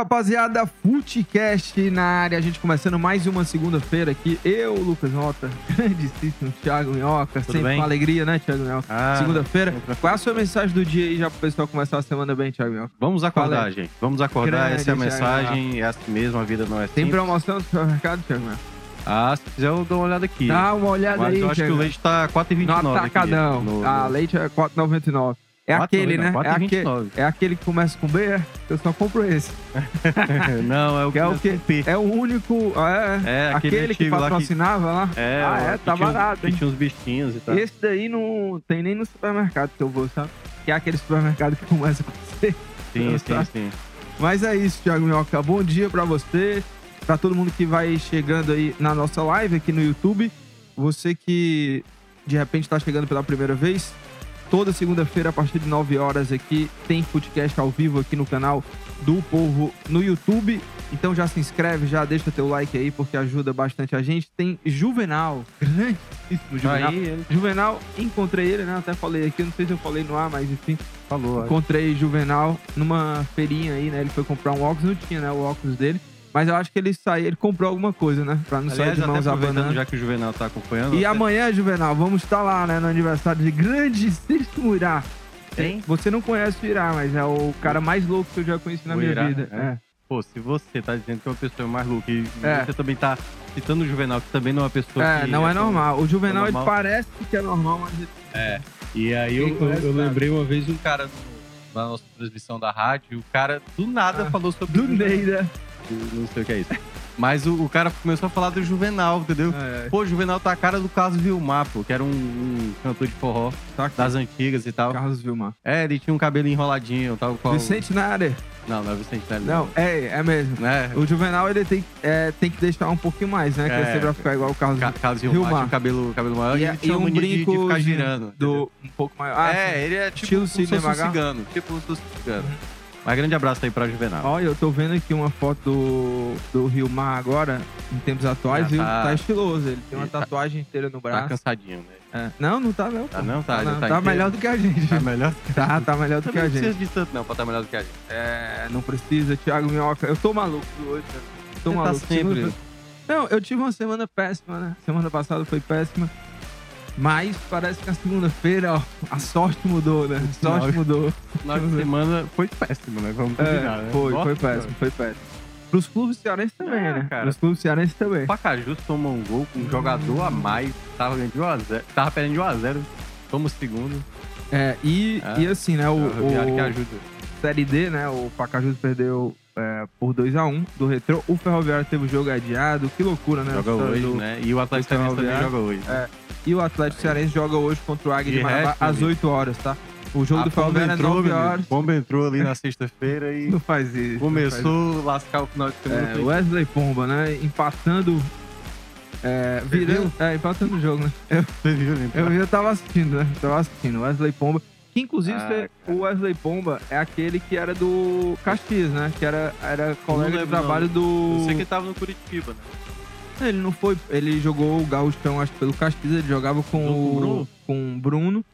Rapaziada, Footcast na área, a gente começando mais uma segunda-feira aqui. Eu, Lucas Nota, grandíssimo Thiago Minhoca, sempre bem? com alegria, né, Thiago Minhoca? Ah, Segunda-feira. Qual é a sua mensagem do dia aí já pro pessoal começar a semana bem, Thiago Minhoca? Vamos acordar, gente. Vamos acordar. Grande, Essa é a mensagem. É assim mesmo, a vida não é Tem simples. promoção no supermercado, Thiago Minhoca? Ah, se quiser eu dou uma olhada aqui. Dá uma olhada Mas aí, eu acho que Thiago. o leite tá No 4,29 atacadão. aqui. No, no... leite é 4,99. É 4,99, aquele, né? É aquele, 4,29. é aquele que começa com B, é? Eu só compro esse. não, é o Que é o P. É o único. É, É, aquele aquele que antigo lá que- patrocinava lá. É, Ah, é? que Tá tinha barato, Que tinha uns bichinhos e tal. Esse daí não tem nem no supermercado que eu vou, sabe? Que é aquele supermercado que começa com C. Sim, sim, sim. Mas é isso, Thiago Minhoca. Bom dia pra você, pra todo mundo que vai chegando aí na nossa live aqui no YouTube. Você que de repente tá chegando pela primeira vez, toda segunda-feira a partir de 9 horas aqui tem podcast ao vivo aqui no canal do Povo no YouTube. Então já se inscreve, já deixa teu like aí porque ajuda bastante a gente. Tem Juvenal, grandíssimo Juvenal. Aí ele Juvenal, encontrei ele, né? Até falei aqui, não sei se eu falei no ar, mas enfim. falou. Encontrei Juvenal numa feirinha aí, né? Ele foi comprar um óculos, não tinha, né? O óculos dele. Mas eu acho que ele saiu, ele comprou alguma coisa, né? Pra não sair Aliás, de até mãos aproveitando, abanando. já que o Juvenal tá acompanhando. E até- amanhã, Juvenal, vamos estar lá, né? No aniversário de grandíssimo Irá. Tem? Você não conhece o Irá, mas é o cara mais louco que eu já conheci na O minha Irá, vida. é? É. Pô, se você tá dizendo que é uma pessoa mais louca e É. você também tá citando o Juvenal, que também não é uma pessoa É, que não é tão- normal. O Juvenal, ele normal. parece que é normal, mas ele... E aí eu, eu, eu lembrei uma vez um cara no- na nossa transmissão da rádio, o cara do nada Ah, falou sobre do né? Não sei o que é isso. Mas o, o cara começou a falar do Juvenal, entendeu? É, Pô, o Juvenal tá a cara do Carlos Vilmar, pô, que era um, um cantor de forró tá das antigas e tal. Carlos Vilmar. É, ele tinha um cabelo enroladinho, tal qual. Vicente na área. Não, não é Vicente Nélio. Não, é, é mesmo. É, O Juvenal, ele tem, é, tem que deixar um pouquinho mais, né? É. Crescer pra ficar igual o Carlos Ca- Carlos Vilmar, Vilmar. tinha um cabelo, cabelo maior e, E, ele e tinha um mania de, de brinco ficar girando. entendeu? do um pouco maior. Ah, é, ele é tipo um cigano. Tipo um cigano. Mas grande abraço aí pra Juvenal. Olha, eu tô vendo aqui uma foto do, do Rio Mar agora, em tempos atuais, Já e tá- tá assim. ele tem uma Ele tá- tatuagem inteira no Tá braço. cansadinho, né? É. Não, não tá não. Tá pô. não? Tá, já não, tá tá inteiro. melhor do que a gente. Tá melhor? Tá, tá melhor do que Também a não gente. precisa de tanto não pra estar melhor do que a gente. É, não precisa, Thiago Minhoca. Eu tô maluco hoje, cara. Tô Você tá maluco. sempre- Não, eu tive uma semana péssima, né? Semana passada foi péssima. Mas parece que a segunda-feira, ó, a sorte mudou, né? A sorte mudou. Na semana foi péssimo, né? Vamos combinar, É, né? foi, Nossa, foi péssimo, foi péssimo. Pros clubes cearenses também, É, né? cara. Pros clubes cearenses também. O Pacajus tomou um gol com um jogador a mais. Tava ganhando de 1x0. Tava perdendo de 1x0. Toma o segundo. É, e, É. e assim, né? O, O Ferroviário que o ajuda. Série D, né? O Pacajus perdeu é, por 2x1 do Retrô. O Ferroviário teve o jogo adiado. Que loucura, né? Joga A hoje, do- né? E o Atlético também joga hoje. É. E o Atlético Cearense joga hoje contra o Águia de, Marabá às amigo. 8 horas, tá? O jogo A do Pomba Ferroviário é entrou, 9 meu amigo. horas. Pomba entrou ali na sexta-feira e Não faz isso. começou a lascar o final de faz semana. É, Wesley Pomba, né? Empatando. É, Você virando. É, empatando o jogo, né? Eu, Você viu, né? eu, eu tava assistindo, né? Tava assistindo. Wesley Pomba. Que inclusive Ah, o Wesley Pomba é aquele que era do Caxias, né? Que era, era colega de lembro, não. trabalho do. Sei que tava no Curitiba, né? Ele não foi. Ele jogou o Gauchão, acho que pelo Caxias, ele jogava com Jogou o. Bruno? Com o Bruno.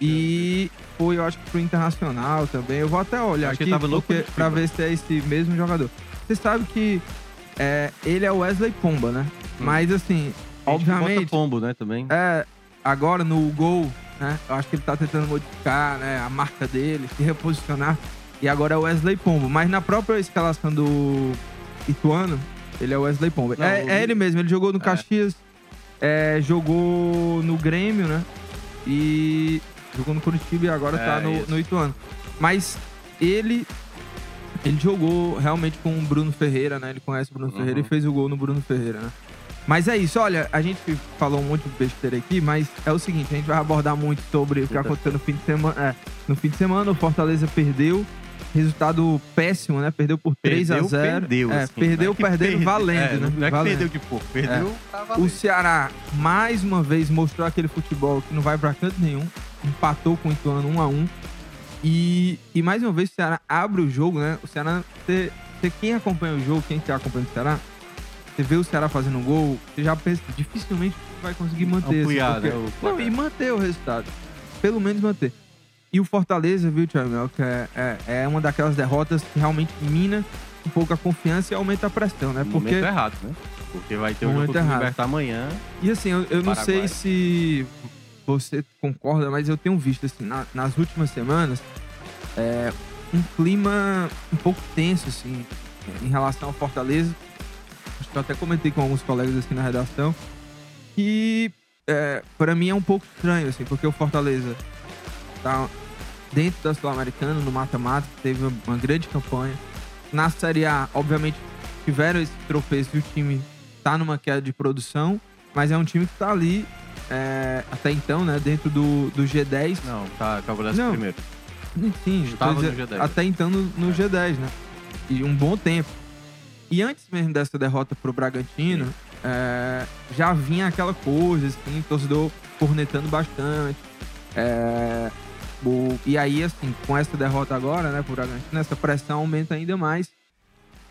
E foi, eu acho que pro Internacional também. Eu vou até olhar Acho que aqui ele tava no porque, pra ver se é esse mesmo jogador. Você sabe que é, ele é o Wesley Pomba, né? Hum. Mas assim, A gente bota obviamente, pombo, né, também. é, agora no gol, né? Eu acho que ele tá tentando modificar né, a marca dele, se reposicionar. E agora é o Wesley Pombo. Mas na própria escalação do Ituano, ele é o Wesley Pombo. Não, é, o- é ele mesmo, ele jogou no É. Caxias, é, jogou no Grêmio, né? E jogou no Curitiba e agora É, tá no, isso. no Ituano. Mas ele ele jogou realmente com o Bruno Ferreira, né? Ele conhece o Bruno Uhum. Ferreira e fez o gol no Bruno Ferreira, né? Mas é isso, olha, a gente falou um monte de besteira aqui, mas é o seguinte, a gente vai abordar muito sobre o que Muita aconteceu no fim de semana. é, no fim de semana, o Fortaleza perdeu. Resultado péssimo, né? Perdeu por 3 a 0 Perdeu, É, assim, perdeu não é que perdendo perde- valendo, é, né? Não é que Valendo. perdeu de pouco, perdeu tá O. Ceará, mais uma vez, mostrou aquele futebol que não vai pra canto nenhum. Empatou com o Ituano 1 a 1 E, e mais uma vez, o Ceará abre o jogo, né? O Ceará, você, você- quem acompanha o jogo, quem tá acompanhando o Ceará, você vê o Ceará fazendo um gol, você já pensa, dificilmente vai conseguir manter. assim, Ampliar, porque- né, o Não, e manter o resultado. Pelo menos manter. E o Fortaleza, viu, Thiago Mel, que é, é, é uma daquelas derrotas que realmente mina um pouco a confiança e aumenta a pressão, né? Porque momento errado, né? Porque vai ter Momento jogo errado. Libertar amanhã. E assim, eu, eu não sei se você concorda, mas eu tenho visto, assim, na- nas últimas semanas, é, um clima um pouco tenso, assim, em relação ao Fortaleza. Acho que eu até comentei com alguns colegas aqui na redação. Que, é, para mim, é um pouco estranho, assim, porque o Fortaleza tá dentro da Sul-Americana, no mata-mata, teve uma grande campanha. Na Série A, obviamente, tiveram esse tropeço e o time tá numa queda de produção, mas é um time que tá ali é, até então, né, dentro do, do G10. Não, tá, tá o Não. primeiro. Sim, Estava no dizendo, G10. até então no, no É. G10, né? E um bom tempo. E antes mesmo dessa derrota pro Bragantino, é, já vinha aquela coisa, assim, torcedor cornetando bastante. É, o- e aí, assim, com essa derrota agora, né, pro Bragantino, essa pressão aumenta ainda mais.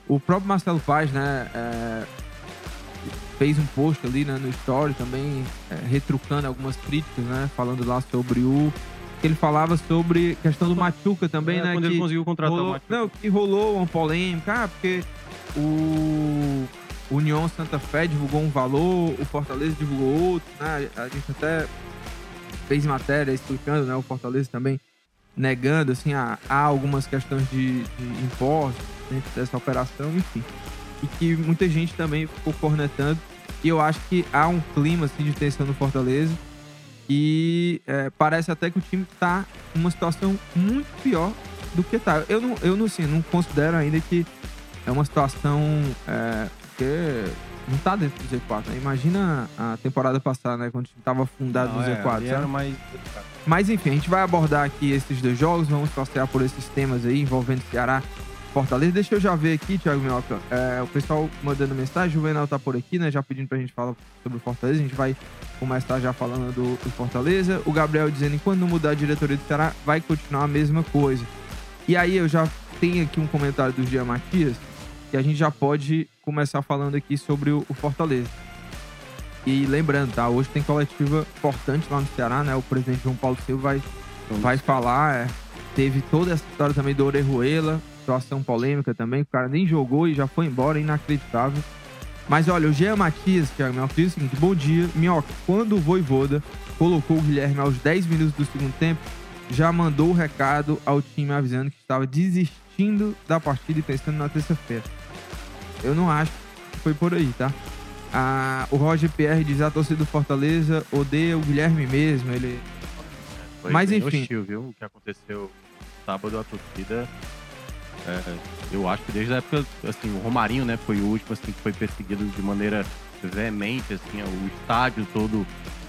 O próprio Marcelo Paz, né, é, fez um post ali né, no story também, é, retrucando algumas críticas, né, falando lá sobre o... que Ele falava sobre questão do Machuca também, É, né? Quando que ele conseguiu contratar o rolou, Matheus. não, que rolou uma polêmica, ah, porque o União Santa Fé divulgou um valor, o Fortaleza divulgou outro, né? A gente até fez matéria explicando, né? O Fortaleza também negando, assim, há, há algumas questões de, de impostos dentro dessa operação, enfim. E que muita gente também ficou cornetando. E eu acho que há um clima, assim, de tensão no Fortaleza. E é, parece até que o time tá numa situação muito pior do que tá. Eu não, eu não, assim, não considero ainda que é uma situação é, que não tá dentro do Z4. Né? Imagina a temporada passada, né? Quando o time tava afundado Não, no é, Z4. ali sabe? era mais... Mas enfim, a gente vai abordar aqui esses dois jogos, vamos passear por esses temas aí envolvendo Ceará e Fortaleza. Deixa eu já ver aqui, Thiago Minhoca, é, o pessoal mandando mensagem, o Juvenal tá por aqui, né? Já pedindo pra gente falar sobre o Fortaleza. A gente vai começar já falando do, do Fortaleza. O Gabriel dizendo, enquanto não mudar a diretoria do Ceará, vai continuar a mesma coisa. E aí eu já tenho aqui um comentário do Gia Matias, que a gente já pode começar falando aqui sobre o, o Fortaleza. E lembrando, tá? Hoje tem coletiva importante lá no Ceará, né? O presidente João Paulo Silva vai, vai falar. é, teve toda essa história também do Orejuela, situação polêmica também. O cara nem jogou e já foi embora, inacreditável. Mas olha, o Jean Matias, Thiago Minhoca, diz o seguinte: bom dia, Minhoca. Quando o Voivoda colocou o Guilherme aos 10 minutos do segundo tempo, já mandou o recado ao time avisando que estava desistindo da partida e pensando na terça-feira. Eu não acho que foi por aí, tá? Ah, o Roger Pierre diz a torcida do Fortaleza odeia o Guilherme mesmo. Ele Foi Mas, enfim. hostil, viu? O que aconteceu sábado, a torcida. é, eu acho que desde a época, assim, o Romarinho, né, foi o último, assim, que foi perseguido de maneira veemente, assim, o estádio todo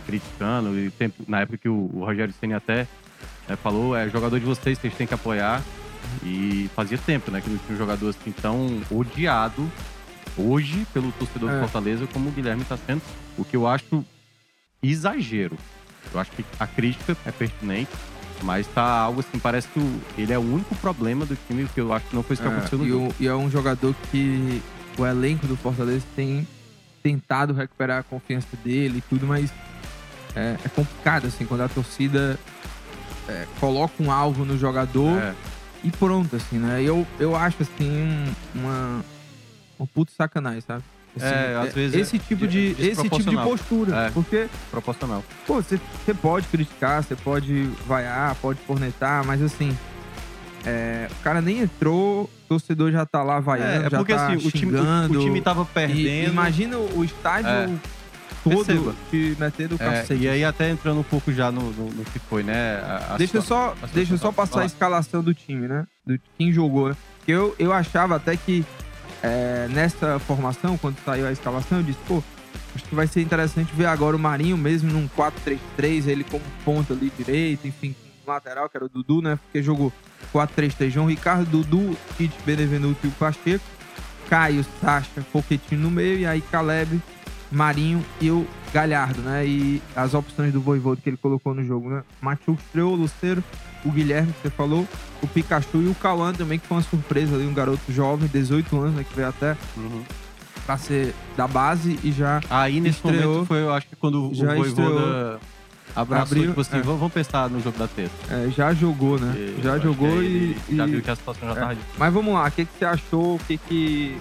criticando. E na época que o, o Rogério Ceni até né, falou, é jogador de vocês, vocês têm que apoiar. E fazia tempo, né, que não tinha um jogador assim tão odiado hoje pelo torcedor É. do Fortaleza como o Guilherme está sendo. O que eu acho exagero. Eu acho que a crítica é pertinente, mas tá algo assim, parece que o- ele é o único problema do time, que eu acho que não foi isso que É, aconteceu no e, o- e é um jogador que o elenco do Fortaleza tem tentado recuperar a confiança dele e tudo, mas é, é complicado, assim, quando a torcida é, coloca um alvo no jogador É, e pronto, assim, né? Eu, eu acho, assim, um, uma, um puto sacanagem, sabe? Assim, É, às vezes é esse tipo de- de, esse tipo de postura, É. porque proporcional. Pô, você, pode criticar, você pode vaiar, pode cornetar, mas assim, é, o cara nem entrou, o torcedor já tá lá vaiando, É, é já porque tá assim, o time, o, xingando. o time tava E perdendo. imagina o estádio É. todo Perceba. te metendo o É, cacete. e aí até entrando um pouco já no, no- no que foi, né? a- a deixa eu situa- só, deixa eu só passar a escalação do time, né? Do quem jogou, né? Porque eu, eu achava até que é, nessa formação, quando saiu a escalação, eu disse, pô, Acho que vai ser interessante ver agora o Marinho mesmo num 4-3-3, ele como ponta ali direito, enfim, lateral, que era o Dudu, né? Porque jogou 4-3-3, João Ricardo, Dudu, Tite, Benevenuto e o Pacheco. Caio, Sacha, Poquetinho no meio, e aí Caleb, Marinho e o Galhardo, né? E as opções do Voivodo que ele colocou no jogo, né? Machuca estreou, o Luceiro, o Guilherme, que você falou, o Pikachu e o Cauã também, que foi uma surpresa ali, um garoto jovem, 18 anos, né? Que veio até pra ser da base e já Aí nesse Estreou. momento foi, eu acho que quando Já o Voivoda abraçou, Abriu, tipo assim, é. vamos, pensar no jogo da terça. é, já jogou, né? E já jogou e, ele Já e- viu que a situação já é. tava difícil. Mas vamos lá, o que, que você achou? O que que,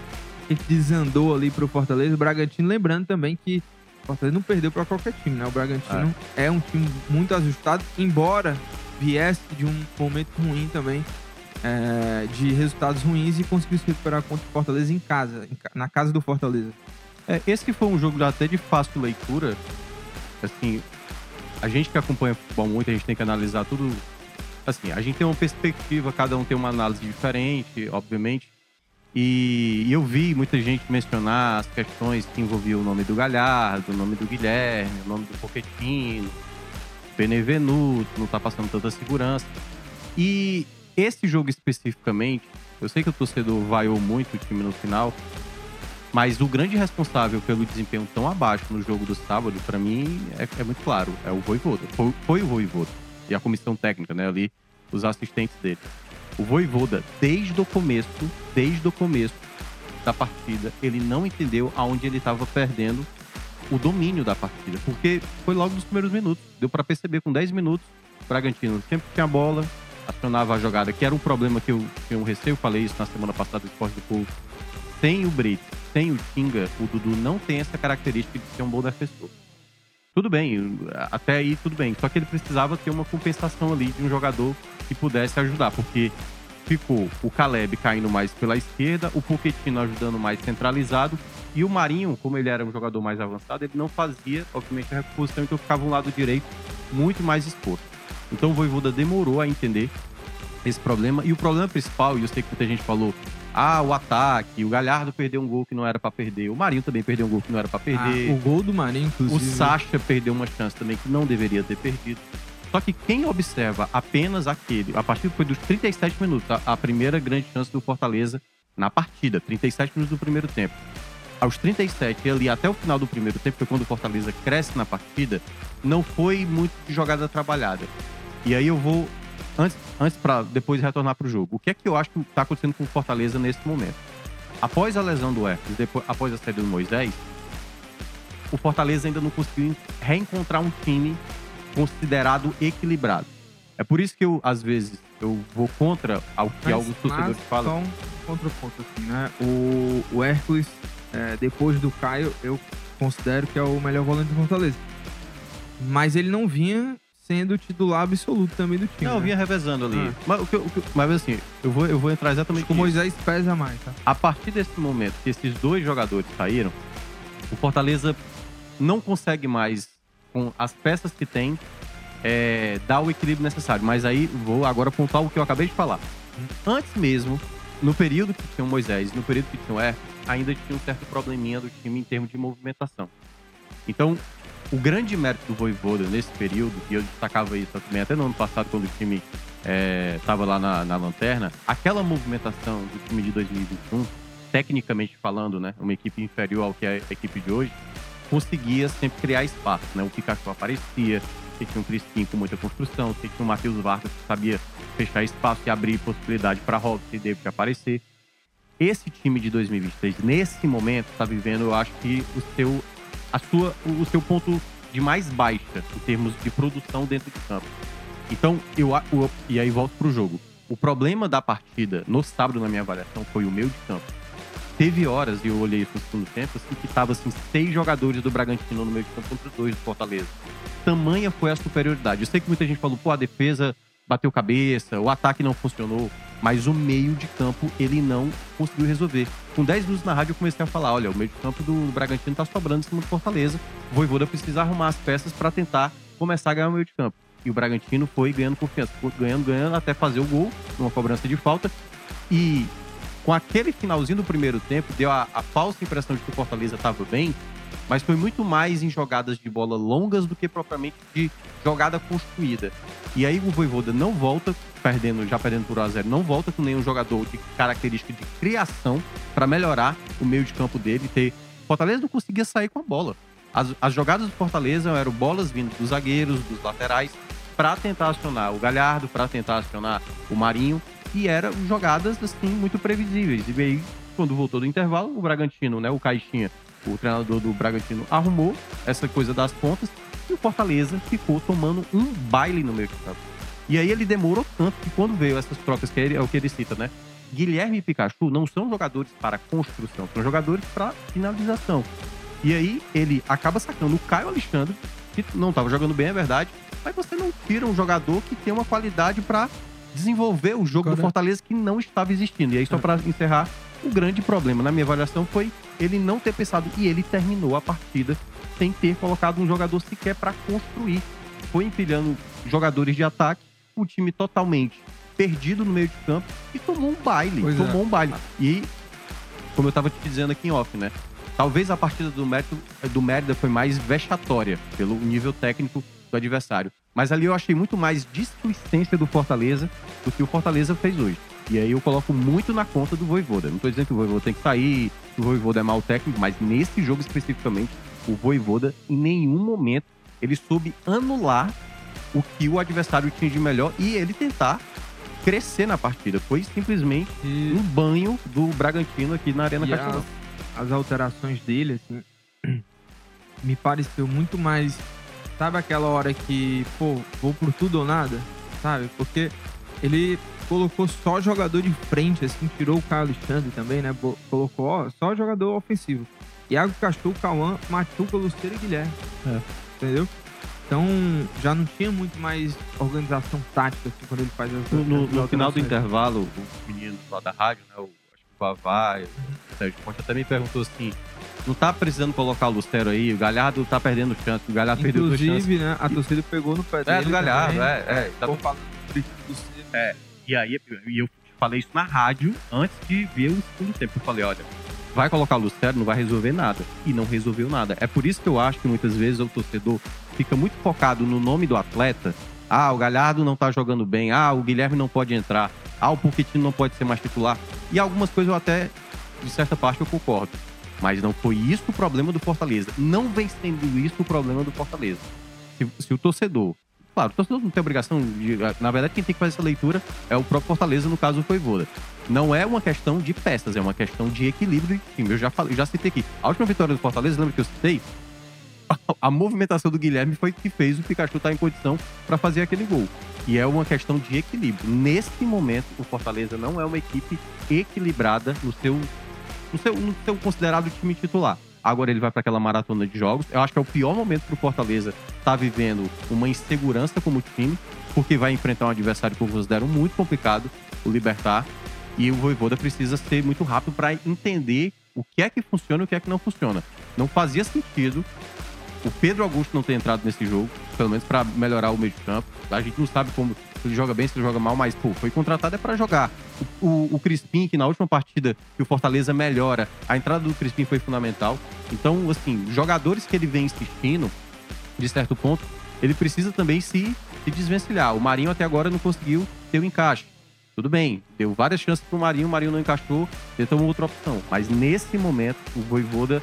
que desandou ali pro Fortaleza? O Bragantino, lembrando também que o Fortaleza não perdeu pra qualquer time, né? O Bragantino é. um time muito ajustado, embora viesse de um momento ruim também, é, de resultados ruins e conseguiu se recuperar contra o Fortaleza em casa, na casa do Fortaleza. É, esse que foi um jogo até de fácil leitura. Assim, a gente que acompanha futebol muito, a gente tem que analisar tudo. Assim, a gente tem uma perspectiva, cada um tem uma análise diferente, obviamente. E, eu vi muita gente mencionar as questões que envolviam o nome do Galhardo, o nome do Guilherme, o nome do Pochettino, Benevenuto, não tá passando tanta segurança. E esse jogo especificamente, eu sei que o torcedor vaiou muito o time no final, mas o grande responsável pelo desempenho tão abaixo no jogo do sábado, pra mim, é, é muito claro. É o Voivoda. Foi, foi o Voivoda. E a comissão técnica, né? Ali, os assistentes dele. O Voivoda, desde o começo, desde o começo da partida, ele não entendeu aonde ele estava perdendo o domínio da partida. Porque foi logo nos primeiros minutos. Deu pra perceber com 10 minutos, o Bragantino sempre tinha a bola, acionava a jogada, que era um problema que eu tinha um receio, falei isso na semana passada do Esporte do Povo. Sem o Brits, sem o Tinga, o Dudu não tem essa característica de ser um bom defensor. Tudo bem, até aí tudo bem. Só que ele precisava ter uma compensação ali de um jogador que pudesse ajudar, porque ficou o Caleb caindo mais pela esquerda, o Pochettino ajudando mais centralizado e o Marinho, como ele era um jogador mais avançado, ele não fazia, obviamente, a reposição, então ficava um lado direito muito mais exposto. Então o Voivoda demorou a entender esse problema. E o problema principal, e eu sei que muita gente falou, ah, o ataque, o Galhardo perdeu um gol que não era pra perder, o Marinho também perdeu um gol que não era pra perder. Ah, o gol do Marinho, O inclusive. Sacha perdeu uma chance também que não deveria ter perdido. Só que quem observa apenas aquele, a partir dos 37 minutos, a, primeira grande chance do Fortaleza na partida, 37 minutos do primeiro tempo. Aos 37 e ali até o final do primeiro tempo, foi quando o Fortaleza cresce na partida, não foi muito jogada trabalhada. E aí eu vou antes, antes para depois retornar pro jogo. O que é que eu acho que tá acontecendo com o Fortaleza nesse momento? Após a lesão do Hércules, depois, após a saída do Moisés, o Fortaleza ainda não conseguiu reencontrar um time considerado equilibrado. É por isso que eu, às vezes, eu vou contra ao que Mas- alguns torcedores mas falam. Só um contraponto, assim, né? O, o Hércules, é, depois do Caio, eu considero que é o melhor volante do Fortaleza. Mas ele não vinha sendo titular absoluto também do time. Não, eu né? vinha revezando ali. Ah. Mas, o que eu- o que mas assim, eu vou, eu vou entrar exatamente Acho que o. Moisés pesa mais, tá? A partir desse momento que esses dois jogadores saíram, o Fortaleza não consegue mais, com as peças que tem, é, dar o equilíbrio necessário. Mas aí vou agora apontar o que eu acabei de falar. Antes mesmo, no período que tinha o Moisés, no período que tinha o Hércules, ainda tinha um certo probleminha do time em termos de movimentação. Então, o grande mérito do Voivoda nesse período, e eu destacava isso também até no ano passado, quando o time estava lá na, na lanterna, aquela movimentação do time de 2021, tecnicamente falando, né, uma equipe inferior ao que é a equipe de hoje, conseguia sempre criar espaço, né? O Pikachu aparecia, você tinha um Crispim com muita construção, você tinha o Matheus Vargas que sabia fechar espaço e abrir possibilidade para Robson e David aparecer. Esse time de 2023, nesse momento, está vivendo, eu acho que o seu, a sua, o seu ponto de mais baixa em termos de produção dentro de campo. Então, eu, o- e aí volto pro jogo. O problema da partida no sábado, na minha avaliação, foi o meio de campo. Teve horas, e eu olhei isso no segundo tempo, assim, que tava assim, seis jogadores do Bragantino no meio de campo contra dois do Fortaleza. Tamanha foi a superioridade. Eu sei que muita gente falou, pô, a defesa bateu cabeça, o ataque não funcionou, mas o meio de campo ele não conseguiu resolver. Com 10 minutos na rádio eu comecei a falar, olha, o meio de campo do Bragantino tá sobrando em cima do Fortaleza. O Voivoda precisa arrumar as peças para tentar começar a ganhar o meio de campo. E o Bragantino foi ganhando confiança, foi ganhando, ganhando até fazer o gol numa cobrança de falta. E com aquele finalzinho do primeiro tempo, deu a, a falsa impressão de que o Fortaleza estava bem. mas foi muito mais em jogadas de bola longas do que propriamente de jogada construída. E aí o Voivoda não volta, perdendo, já perdendo por 1 a 0 não volta com nenhum jogador de característica de criação para melhorar o meio de campo dele. Ter... Fortaleza não conseguia sair com a bola. As, as jogadas do Fortaleza eram bolas vindo dos zagueiros, dos laterais, para tentar acionar o Galhardo, para tentar acionar o Marinho, e eram jogadas assim muito previsíveis. E aí, quando voltou do intervalo, o Bragantino, né, o Caixinha, o treinador do Bragantino, arrumou essa coisa das pontas e o Fortaleza ficou tomando um baile no meio de campo. E aí ele demorou tanto que quando veio essas trocas, que é o que ele cita, né? Guilherme e Pikachu não são jogadores para construção, são jogadores para finalização. E aí ele acaba sacando o Caio Alexandre, que não estava jogando bem, é verdade, mas você não tira um jogador que tem uma qualidade para desenvolver o jogo do Fortaleza que não estava existindo. E aí, só para encerrar, o grande problema na minha avaliação foi ele não ter pensado e ele terminou a partida sem ter colocado um jogador sequer para construir. Foi empilhando jogadores de ataque, o time totalmente perdido no meio de campo e tomou um baile. Pois tomou é. um baile. E, como eu estava te dizendo aqui em off, né? Talvez a partida do, Mérito, do Mérida foi mais vexatória pelo nível técnico do adversário. Mas ali eu achei muito mais displicência do Fortaleza do que o Fortaleza fez hoje. E aí eu coloco muito na conta do Voivoda. Não tô dizendo que o Voivoda tem que sair, que o Voivoda é mau técnico, mas nesse jogo especificamente, o Voivoda em nenhum momento ele soube anular o que o adversário tinha de melhor e ele tentar crescer na partida. Foi simplesmente e... um banho do Bragantino aqui na Arena Castelão as alterações dele, assim, me pareceu muito mais. Sabe aquela hora que, pô, vou por tudo ou nada? Sabe? Porque ele colocou só jogador de frente, assim, tirou o Caio Alexandre também, né? Colocou ó, só jogador ofensivo. Iago Cachorro, Cauã, Machuca, Luceiro e Guilherme. É. Entendeu? Então já não tinha muito mais organização tática assim, quando ele faz as No, no, no final do intervalo, o menino lá da rádio, né? O, acho que o Vavá, Sérgio Ponte até me perguntou assim: não tá precisando colocar o Lucero aí, o Galhardo tá perdendo chance, o Galhardo Inclusive, perdeu chance. Inclusive, né, a torcida pegou no pé dele. É, do Galhardo, também. é. é tá falando do É, e aí e eu falei isso na rádio antes de ver o segundo tempo. Eu falei, olha, vai colocar o Lucero, não vai resolver nada. E não resolveu nada. É por isso que eu acho que muitas vezes o torcedor fica muito focado no nome do atleta. Ah, o Galhardo não tá jogando bem. Ah, o Guilherme não pode entrar. Ah, o Pochettino não pode ser mais titular. E algumas coisas eu até de certa parte eu concordo. Mas não foi isso o problema do Fortaleza. Não vem sendo isso o problema do Fortaleza. Se, se o torcedor. Claro, o torcedor não tem obrigação de. Na verdade, quem tem que fazer essa leitura é o próprio Fortaleza, no caso do Voivoda. Não é uma questão de peças, é uma questão de equilíbrio de time. Eu já, falei, já citei aqui. A última vitória do Fortaleza, lembra que eu citei? A, movimentação do Guilherme foi que fez o Pikachu estar em condição para fazer aquele gol. E é uma questão de equilíbrio. Nesse momento, o Fortaleza não é uma equipe equilibrada no seu no seu, no seu considerado time titular. Agora ele vai para aquela maratona de jogos. Eu acho que é o pior momento para o Fortaleza estar tá vivendo uma insegurança como time, porque vai enfrentar um adversário que eu considero muito complicado, o Libertar. E o Voivoda precisa ser muito rápido para entender o que é que funciona e o que é que não funciona. Não fazia sentido o Pedro Augusto não ter entrado nesse jogo, pelo menos para melhorar o meio de campo. A gente não sabe como ele joga bem, se ele joga mal, mas pô, foi contratado é para jogar. O, o, Crispim, que na última partida que o Fortaleza melhora, a entrada do Crispim foi fundamental. Então, assim, jogadores que ele vem insistindo, de certo ponto, ele precisa também se, se desvencilhar. O Marinho até agora não conseguiu ter o encaixe. Tudo bem, deu várias chances pro Marinho, o Marinho não encaixou, tentou uma outra opção. Mas nesse momento, o Voivoda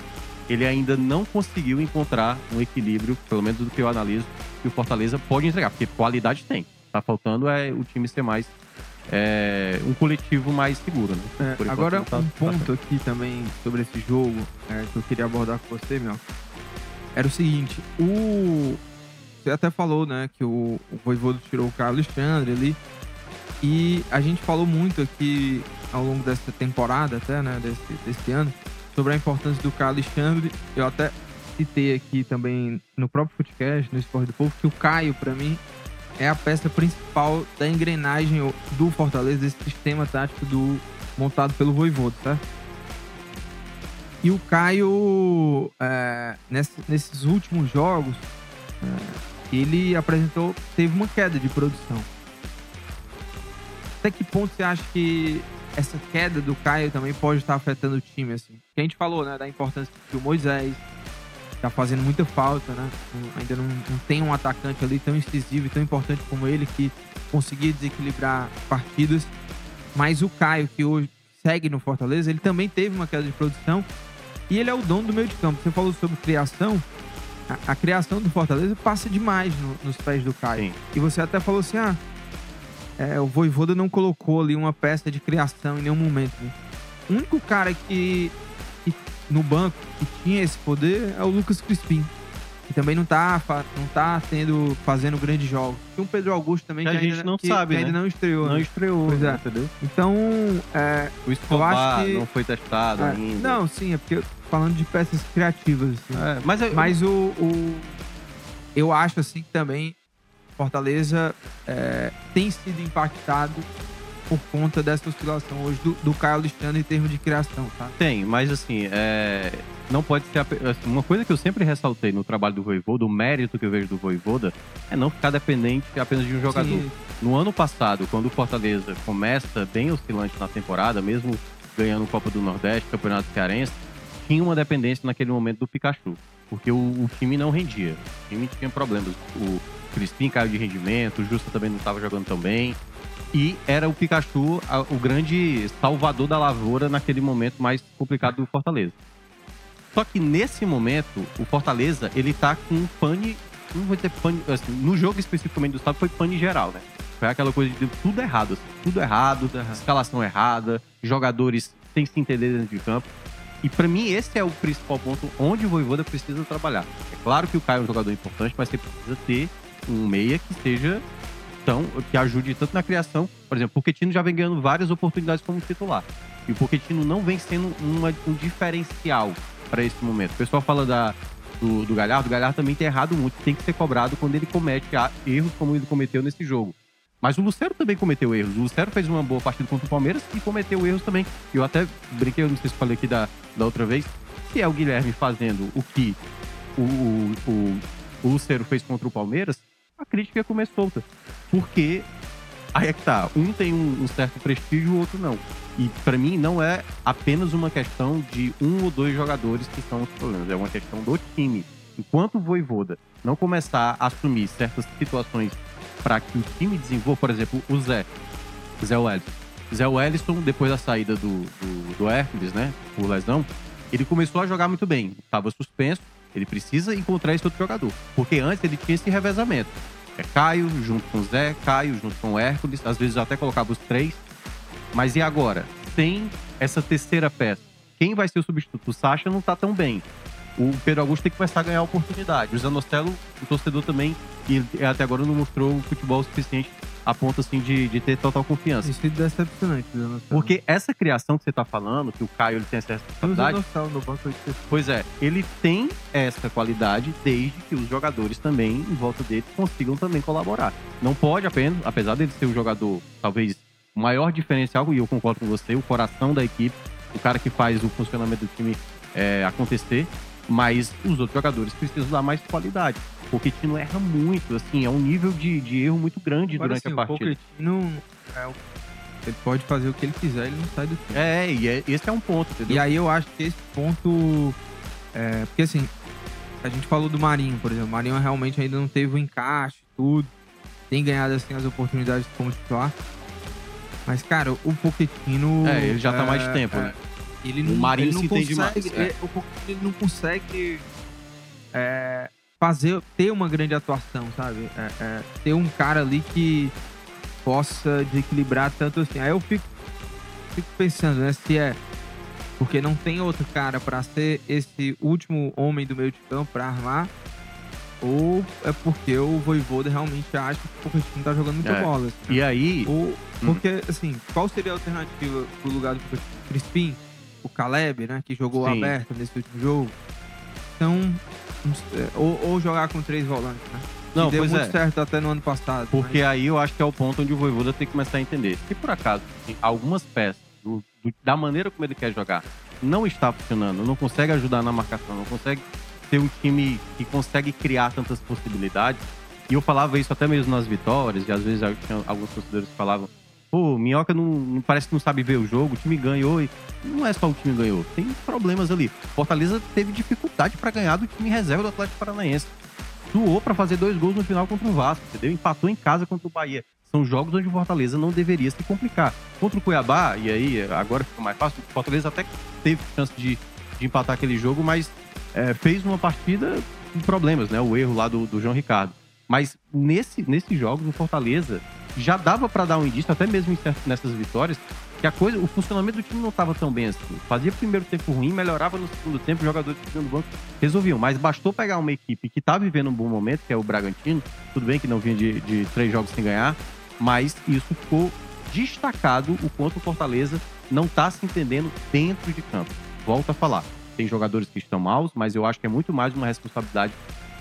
ele ainda não conseguiu encontrar um equilíbrio, pelo menos do que eu analiso, que o Fortaleza pode entregar, porque qualidade tem. Tá faltando é o time ser mais é, um coletivo mais seguro, né? É, agora, tá, um ponto tá aqui também sobre esse jogo é, que eu queria abordar com você, meu, era o seguinte: o. Você até falou, né, que o, o Voivodo tirou o Carlos Alexandre ali. E a gente falou muito aqui ao longo dessa temporada, até, né, desse, desse ano, sobre a importância do Caio Alexandre. Eu até citei aqui também no próprio podcast, no Esporte do Povo, que o Caio, para mim, é a peça principal da engrenagem do Fortaleza, desse sistema tático do, montado pelo Voivodo, certo? E o Caio, é, nesse, nesses últimos jogos, é, ele apresentou, teve uma queda de produção. Até que ponto você acha que essa queda do Caio também pode estar afetando o time, assim. Que a gente falou, né, da importância que o Moisés, tá fazendo muita falta, né? Ainda não, não tem um atacante ali tão incisivo e tão importante como ele que conseguia desequilibrar partidas. Mas o Caio, que hoje segue no Fortaleza, ele também teve uma queda de produção e ele é o dono do meio de campo. Você falou sobre criação. A, a criação do Fortaleza passa demais no- nos pés do Caio. Sim. E você até falou assim: ah, é, o Voivoda não colocou ali uma peça de criação em nenhum momento. né? O único cara que no banco que tinha esse poder é o Lucas Crispim. Que também não tá, não tá tendo, fazendo grandes jogos. Tem o Pedro Augusto também, Que que, a gente ainda, não que- sabe, que ainda né? não estreou. Não né? estreou, Pois é. entendeu? Então, é, O Escobar que- não foi testado é, ainda. não, sim, é porque falando de peças criativas. assim. É, mas eu- Mas o, o- eu acho assim que também Fortaleza é, tem sido impactado por conta dessa oscilação hoje do, do Caio Alexandre em termos de criação, tá? Tem, mas assim, é, não pode ser. assim, uma coisa que eu sempre ressaltei no trabalho do Voivoda, o mérito que eu vejo do Voivoda, é não ficar dependente apenas de um jogador. Sim, No ano passado, quando o Fortaleza começa bem oscilante na temporada, mesmo ganhando Copa do Nordeste, Campeonato Cearense, tinha uma dependência naquele momento do Pikachu. Porque o, o time não rendia. O time tinha problemas. O Crispim caiu de rendimento, o Justa também não estava jogando tão bem. E era o Pikachu a- o grande salvador da lavoura naquele momento mais complicado do Fortaleza. Só que nesse momento, o Fortaleza, ele tá com um pane. Não vou dizer pane. Assim, no jogo especificamente do estado foi pane geral, né? Foi aquela coisa de tudo errado, assim, tudo errado, escalação errada, jogadores sem se entender dentro de campo. E pra mim esse é o principal ponto onde o Voivoda precisa trabalhar. É claro que o Caio é um jogador importante, mas você precisa ter um meia que seja tão, que ajude tanto na criação. Por exemplo, o Pochettino já vem ganhando várias oportunidades como titular. E o Pochettino não vem sendo uma- um diferencial para esse momento. O pessoal fala da, do, do Galhardo, o Galhardo também tem errado muito, tem que ser cobrado quando ele comete erros como ele cometeu nesse jogo. Mas o Lucero também cometeu erros. O Lucero fez uma boa partida contra o Palmeiras e cometeu erros também. Eu até brinquei, não sei se falei aqui da, da outra vez, se é o Guilherme fazendo o que o, o, o, o Lucero fez contra o Palmeiras, a crítica ia comer solta. Porque aí é que tá, um tem um, um certo prestígio, o outro não. E pra mim não é apenas uma questão de um ou dois jogadores que são os problemas, é uma questão do time. Enquanto o Voivoda não começar a assumir certas situações para que o time desenvolva, por exemplo, o Zé, Zé Wellison. Zé Wellison, depois da saída do, do, do Hércules, né, por lesão, ele começou a jogar muito bem. Estava suspenso, ele precisa encontrar esse outro jogador. Porque antes ele tinha esse revezamento. É Caio junto com Zé, Caio junto com Hércules, às vezes até colocava os três. Mas e agora? Sem essa terceira peça, quem vai ser o substituto? O Sacha não tá tão bem. O Pedro Augusto tem que começar a ganhar oportunidade. O Zanostelo, o torcedor também, e ele até agora não mostrou o futebol suficiente a ponto assim de, de ter total confiança. Isso é decepcionante, Zé Porque essa criação que você tá falando, que o Caio ele tem essa o responsabilidade, Nostal no banco esqueci. Pois é, ele tem essa qualidade desde que os jogadores também, em volta dele, consigam também colaborar. Não pode apenas, apesar dele ser o jogador, talvez, o maior diferencial, e eu concordo com você, o coração da equipe, o cara que faz o funcionamento do time é, acontecer, mas os outros jogadores precisam dar mais qualidade. O Pochettino erra muito, assim, é um nível de, de erro muito grande Agora, durante assim, a partida. O Pochettino, é, o- ele pode fazer o que ele quiser, ele não sai do time. É, e é- esse é um ponto, entendeu? E aí eu acho que esse ponto. É, porque assim, a gente falou do Marinho, por exemplo. O Marinho realmente ainda não teve o encaixe, tudo. Tem ganhado assim as oportunidades como titular. Mas, cara, o Pochettino. É, ele já tá há mais tempo, é, né? Ele não, O Marinho ele não se consegue, mais, é. O Pochettino ele não consegue é, fazer, ter uma grande atuação, sabe? É, é, ter um cara ali que possa desequilibrar tanto assim. Aí eu fico, fico pensando, né? Se é porque não tem outro cara pra ser esse último homem do meio de campo pra armar, ou é porque o Voivoda realmente acha que o Pochettino tá jogando muita É. bola. assim? E aí, Ou, porque, assim, qual seria a alternativa pro lugar do Crispim? O Caleb, né? Que jogou Sim. aberto nesse último jogo. Então, é, ou, ou jogar com três volantes, né? não, deu muito é. certo até no ano passado. Porque aí eu acho que é o ponto onde o Voivoda tem que começar a entender. Se por acaso tem algumas peças do- do- da maneira como ele quer jogar não está funcionando, não consegue ajudar na marcação, não consegue ter um time que consegue criar tantas possibilidades. E eu falava isso até mesmo nas vitórias, e às vezes alguns torcedores falavam, pô, Minhoca não, parece que não sabe ver o jogo, o time ganhou e não é só o time ganhou, tem problemas ali. Fortaleza teve dificuldade pra ganhar do time reserva do Atlético Paranaense. Suou pra fazer dois gols no final contra o Vasco, entendeu? Empatou em casa contra o Bahia. São jogos onde o Fortaleza não deveria se complicar. Contra o Cuiabá, e aí agora ficou mais fácil, o Fortaleza até teve chance de, de empatar aquele jogo, mas é, fez uma partida com problemas, né? O erro lá do, do João Ricardo. Mas nesse, nesses jogos, o Fortaleza já dava pra dar um indício, até mesmo nessas vitórias, que a coisa, o funcionamento do time não estava tão bem assim. Fazia primeiro tempo ruim, melhorava no segundo tempo, jogadores que no banco resolviam. Mas bastou pegar uma equipe que tá vivendo um bom momento, que é o Bragantino, tudo bem que não vinha de, de três jogos sem ganhar, mas isso ficou destacado o quanto o Fortaleza não tá se entendendo dentro de campo. Volto a falar, tem jogadores que estão maus, mas eu acho que é muito mais uma responsabilidade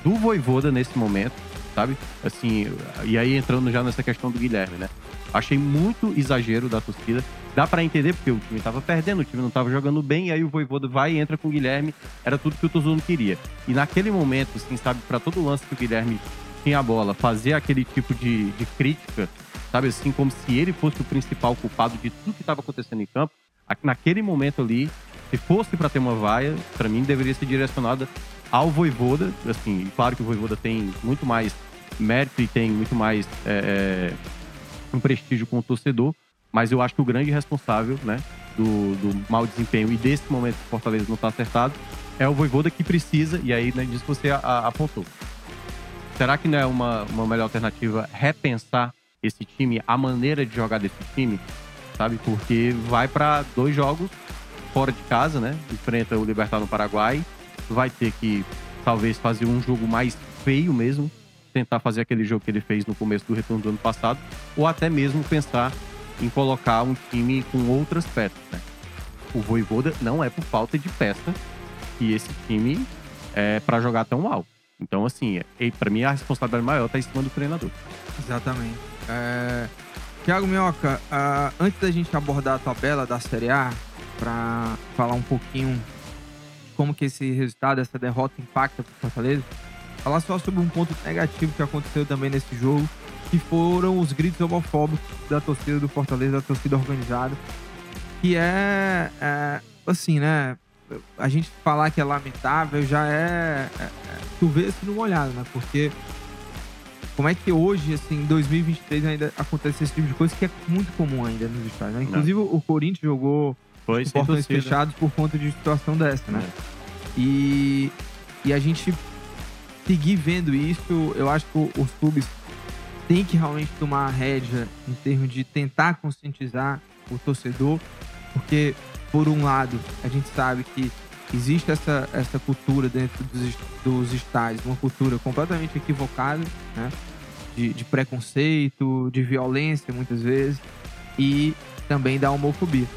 do Voivoda nesse momento, sabe? Assim, e aí entrando já nessa questão do Guilherme, né? Achei muito exagero da torcida. Dá pra entender porque o time tava perdendo, o time não tava jogando bem, e aí o Voivoda vai e entra com o Guilherme. Era tudo que o Tuzano queria. E naquele momento, assim, sabe, pra todo lance que o Guilherme tinha a bola, fazer aquele tipo de, de crítica, sabe, assim, como se ele fosse o principal culpado de tudo que tava acontecendo em campo. Naquele momento ali, se fosse pra ter uma vaia, pra mim deveria ser direcionada ao Voivoda. Assim, claro que o Voivoda tem muito mais mérito e tem muito mais é, é, um prestígio com o torcedor, mas eu acho que o grande responsável, né, do, do mau desempenho e desse momento que o Fortaleza não está acertado é o Voivoda que precisa, e aí, né, disso você a- a- apontou. Será que não é uma, uma melhor alternativa repensar esse time, a maneira de jogar desse time, sabe? Porque vai para dois jogos fora de casa, né? Enfrenta o Libertad no Paraguai, vai ter que talvez fazer um jogo mais feio mesmo, tentar fazer aquele jogo que ele fez no começo do retorno do ano passado, ou até mesmo pensar em colocar um time com outras peças, né? O Voivoda não é por falta de peça que esse time é para jogar tão mal. Então, assim, é, para mim a responsabilidade maior tá em cima do treinador. Exatamente. É... Tiago Minhoca, ah, antes da gente abordar a tabela da Série A, para falar um pouquinho como que esse resultado, essa derrota impacta para Fortaleza, falar só sobre um ponto negativo que aconteceu também nesse jogo, que foram os gritos homofóbicos da torcida do Fortaleza, da torcida organizada, que é, é, assim, né? A gente falar que é lamentável já é, é, é chover se não molhado, né? Porque como é que hoje, assim, em 2023 ainda acontece esse tipo de coisa que é muito comum ainda nos estádios, né? Inclusive o Corinthians jogou Foi portões fechados por conta de situação dessa, né? É. E, e a gente seguir vendo isso, eu acho que os clubes têm que realmente tomar a rédea em termos de tentar conscientizar o torcedor, porque, por um lado, a gente sabe que existe essa, essa cultura dentro dos, dos estádios, uma cultura completamente equivocada, né? De, de preconceito, de violência, muitas vezes, e também da homofobia.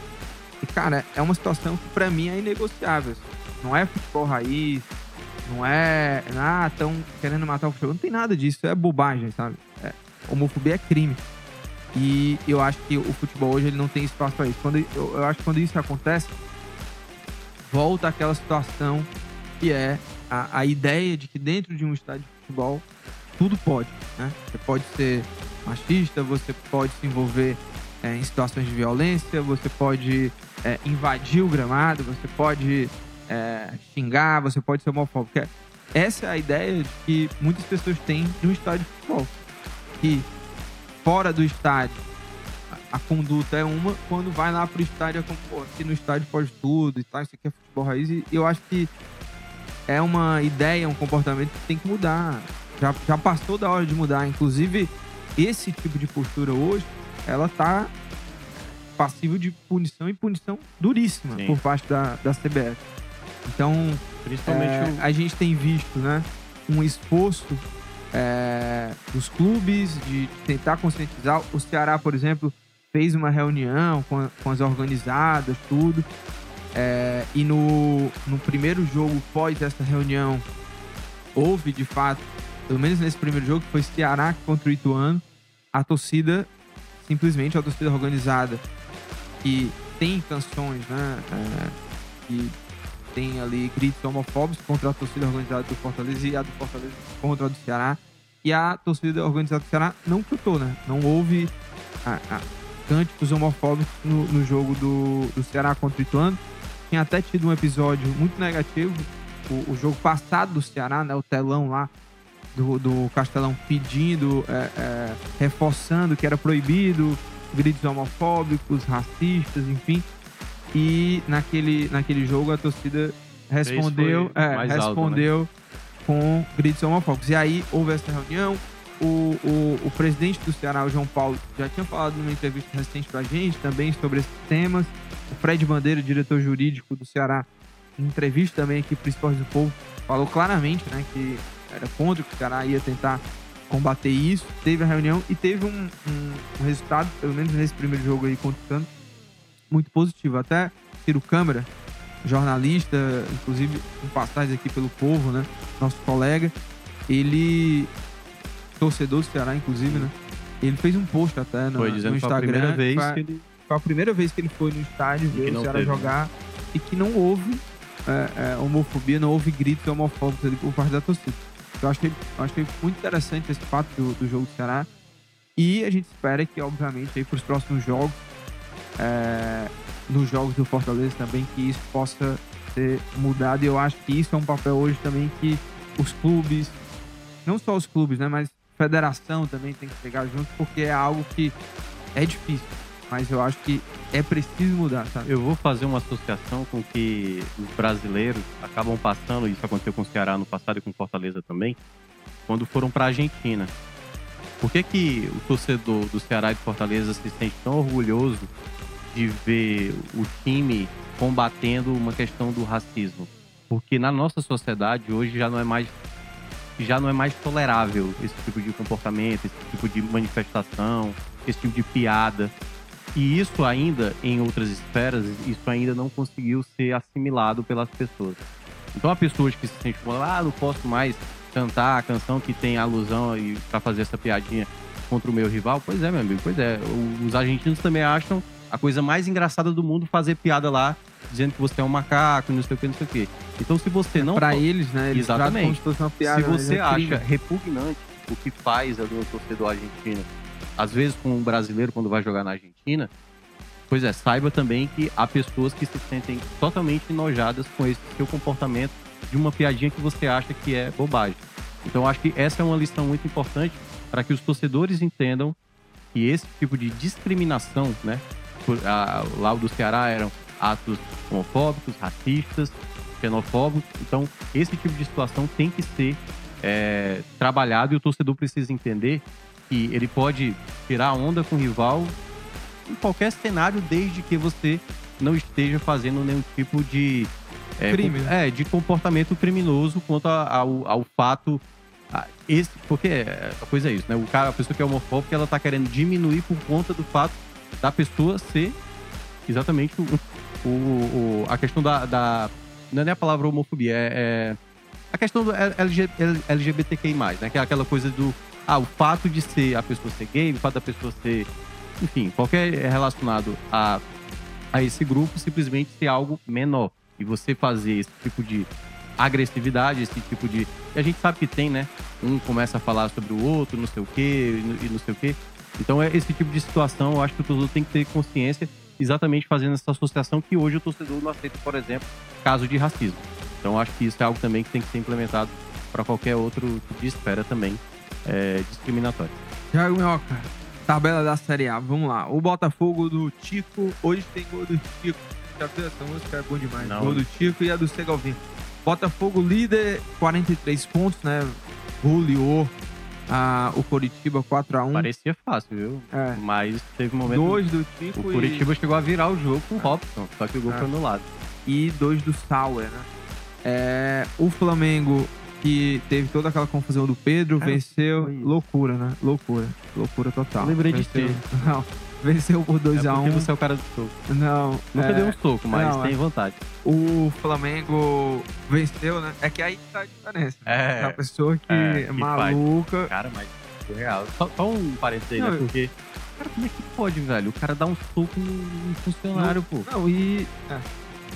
E, cara, é uma situação que pra mim é inegociável. Não é futebol raiz, não é. Ah, estão querendo matar o futebol. Não tem nada disso, é bobagem, sabe? É, homofobia é crime. E eu acho que o futebol hoje ele não tem espaço para isso. Quando, eu, eu acho que quando isso acontece, volta aquela situação que é a, a ideia de que dentro de um estádio de futebol tudo pode. Né? Você pode ser machista, você pode se envolver é, em situações de violência, você pode é, invadir o gramado, você pode é, xingar, você pode ser homofóbico. Essa é a ideia de que muitas pessoas têm de um estádio de futebol. Que fora do estádio a, a conduta é uma, quando vai lá pro estádio é como, pô, aqui no estádio pode tudo e tal, isso aqui é futebol raiz. E eu acho que é uma ideia, um comportamento que tem que mudar. Já, já passou da hora de mudar. Inclusive, esse tipo de postura hoje, ela tá passível de punição e punição duríssima Sim. por parte da, da CBF. Então, Principalmente é, o a gente tem visto, né, um esforço é, dos clubes de tentar conscientizar. O Ceará, por exemplo, fez uma reunião com, com as organizadas, tudo. É, e no, no primeiro jogo, pós essa reunião, houve de fato, pelo menos nesse primeiro jogo, que foi Ceará contra o Ituano, a torcida, simplesmente a torcida organizada, que tem canções, né? é, que tem ali gritos homofóbicos contra a torcida organizada do Fortaleza e a do Fortaleza contra a do Ceará. E a torcida organizada do Ceará não cantou, né? Não houve a, a- cânticos homofóbicos no, no jogo do, do Ceará contra o Ituano. Tinha até tido um episódio muito negativo. O, o jogo passado do Ceará, né? O telão lá do, do Castelão pedindo, é, é, reforçando que era proibido, gritos homofóbicos, racistas, enfim. E naquele, naquele jogo a torcida respondeu, é, mais alto, né? respondeu com gritos homofóbicos. E aí houve essa reunião. O, o, o presidente do Ceará, o João Paulo, já tinha falado numa entrevista recente pra gente também sobre esses temas. O Fred Bandeira, diretor jurídico do Ceará, em entrevista também aqui pro Esporte do Povo, falou claramente né, que era contra que o Ceará ia tentar combater isso. Teve a reunião e teve um, um- um resultado, pelo menos nesse primeiro jogo aí contra o Santos, muito positivo. Até Ciro Câmara, jornalista, inclusive com passagens aqui pelo Povo, né? Nosso colega, ele, torcedor do Ceará, inclusive, né? Ele fez um post até no, Foi no que foi a Instagram. primeira vez foi- que ele foi a primeira vez que ele foi no estádio ver o Ceará teve, jogar e que não houve é, é, homofobia, não houve gritos homofóbicos ali por parte da torcida. Eu achei, eu achei muito interessante esse fato do, do jogo do Ceará. E a gente espera que, obviamente, aí para os próximos jogos, é, nos jogos do Fortaleza também, que isso possa ser mudado. E eu acho que isso é um papel hoje também que os clubes, não só os clubes, né, mas federação também tem que chegar junto, porque é algo que é difícil. Mas eu acho que é preciso mudar, sabe? Eu vou fazer uma associação com que os brasileiros acabam passando, isso aconteceu com o Ceará no passado e com Fortaleza também, quando foram para a Argentina. Por que, que o torcedor do Ceará e do Fortaleza se sente tão orgulhoso de ver o time combatendo uma questão do racismo? Porque na nossa sociedade hoje já não é mais já não é mais tolerável esse tipo de comportamento, esse tipo de manifestação, esse tipo de piada. E isso ainda, em outras esferas, isso ainda não conseguiu ser assimilado pelas pessoas. Então há pessoas que se sentem como, ah, não posso mais cantar a canção que tem alusão e para fazer essa piadinha contra o meu rival. Pois é, meu amigo, pois é. Os argentinos também acham a coisa mais engraçada do mundo fazer piada lá, dizendo que você é um macaco, não sei o que, não sei o que. Então se você não Pra eles, né? Eles Exatamente. piada. se mas você é acha repugnante o que faz ali o torcedor argentino, às vezes com um brasileiro quando vai jogar na Argentina, pois é, saiba também que há pessoas que se sentem totalmente enojadas com esse seu comportamento de uma piadinha que você acha que é bobagem. Então acho que essa é uma lição muito importante para que os torcedores entendam que esse tipo de discriminação, né, a, lá o do Ceará eram atos homofóbicos, racistas, xenofóbicos. Então, esse tipo de situação tem que ser é, trabalhado e o torcedor precisa entender que ele pode tirar onda com o rival em qualquer cenário, desde que você não esteja fazendo nenhum tipo de é, Crime, com- é, de comportamento criminoso quanto a- ao, ao fato. a- esse, porque é, a coisa é isso, né? O cara, a pessoa que é homofóbica, ela tá querendo diminuir por conta do fato da pessoa ser exatamente o, o- o- a questão da, da- Não é nem a palavra homofobia, é, é a questão do LG, LGBTQI, né? Que é aquela coisa do. Ah, o fato de ser a pessoa ser gay, o fato da pessoa ser. Enfim, qualquer relacionado a, a esse grupo, simplesmente ser algo menor. E você fazer esse tipo de agressividade, esse tipo de. E a gente sabe que tem, né? Um começa a falar sobre o outro, não sei o quê, e não sei o quê. Então, é esse tipo de situação, eu acho que o torcedor tem que ter consciência, exatamente fazendo essa associação que hoje o torcedor não aceita, por exemplo, caso de racismo. Então, acho que isso é algo também que tem que ser implementado para qualquer outro tipo de esfera também é, discriminatória. Thiago Minhoca, tabela da Série A. Vamos lá. O Botafogo do Tico. Hoje tem gol do Tico. Já viu essa música? É bom demais. Não. Gol do Tico e a do Segovia. Botafogo líder, 43 pontos, né? Goleou o Coritiba 4x1. Parecia fácil, viu? É. Mas teve um momento. Dois do Tico O e- Curitiba chegou a virar o jogo com o Robson, só que o gol Ah. foi anulado. e dois do Sauer, né? É, o Flamengo, que teve toda aquela confusão do Pedro, Cara, venceu. Loucura, né? Loucura. Loucura total. Eu lembrei de venceu... ti. Não. Venceu por É 2x1. porque você é o cara do soco. Não. Nunca é, deu um soco, mas não, tem é. vontade. O Flamengo venceu, né? É que aí tá a diferença. É. A pessoa que É, é, que maluca. Cara, mas foi real. Só, só um parênteses aí, Não, né? Porque. Cara, como é que pode, velho? O cara dá um soco num funcionário, pô. Não, e.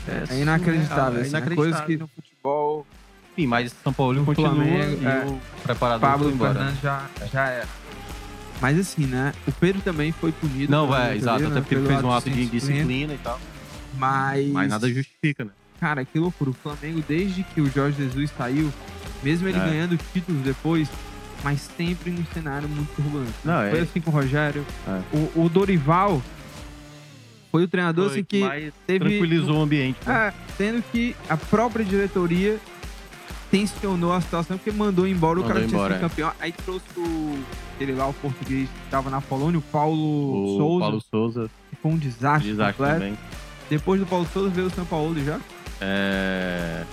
É, é inacreditável. surreal, assim, É é coisa que inacreditável. no futebol, Enfim, mas São Paulo No continua Flamengo, e é. o preparador Pablo foi embora. Fernandes já, já era. Mas assim, né? O Pedro também foi punido. Não, é, exato. diretoria, Até né, porque ele fez um ato de indisciplina. disciplina e tal. Mas, Mas nada justifica, né? cara, que loucura. O Flamengo, desde que o Jorge Jesus saiu, mesmo ele É. ganhando títulos depois, mas sempre num cenário muito turbulento. Não, é. Foi assim com o Rogério. É. O, o Dorival foi o treinador Foi assim que teve- tranquilizou o ambiente. né? É, sendo que a própria diretoria tensionou a situação porque mandou embora o Mandou cara que tinha sido é. campeão. Aí trouxe o, aquele lá, o português que tava na Polônia, o Paulo O Souza, Paulo Souza, que foi um desastre, desastre também. Depois do Paulo Souza veio o São Paulo já? É...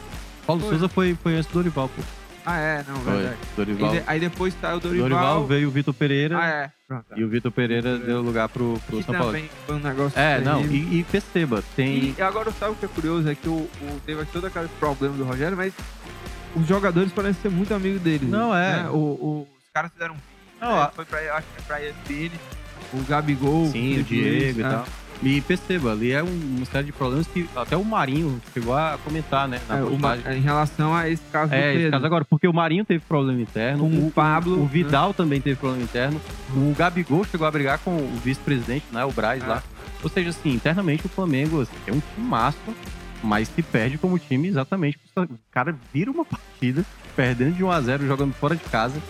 Paulo Foi. Souza foi, foi antes do Dorival, pô. Ah, é, não, Foi. verdade. Dorival. E de- aí depois saiu o Dorival. Dorival veio o Vitor Pereira Ah, é. Pronto. e o Vitor Pereira Pereira. deu lugar pro, pro Que São Paulo. foi um negócio É, não, terrível. e, e perceba, tem. E agora sabe o que é curioso? É que o, o- teve todo aquele problema do Rogério, mas os jogadores parecem ser muito amigos dele. Não, é. né? O, o- os caras fizeram um Não, né? foi pra, acho que é pra ESPN, o Gabigol, Sim, o Diego e é. tal. E perceba, ali é um, uma série de problemas que até o Marinho chegou a comentar, né? Na É, o postagem. em relação a esse caso do É, esse Pedro. caso agora, porque o Marinho teve problema interno, Com o Pablo, o Vidal também teve problema interno, o Gabigol chegou a brigar com o vice-presidente, né, o Braz É. lá. Ou seja, assim, internamente o Flamengo assim, é um time massa, mas se perde como time exatamente. O cara vira uma partida, perdendo de 1 a 0 jogando fora de casa.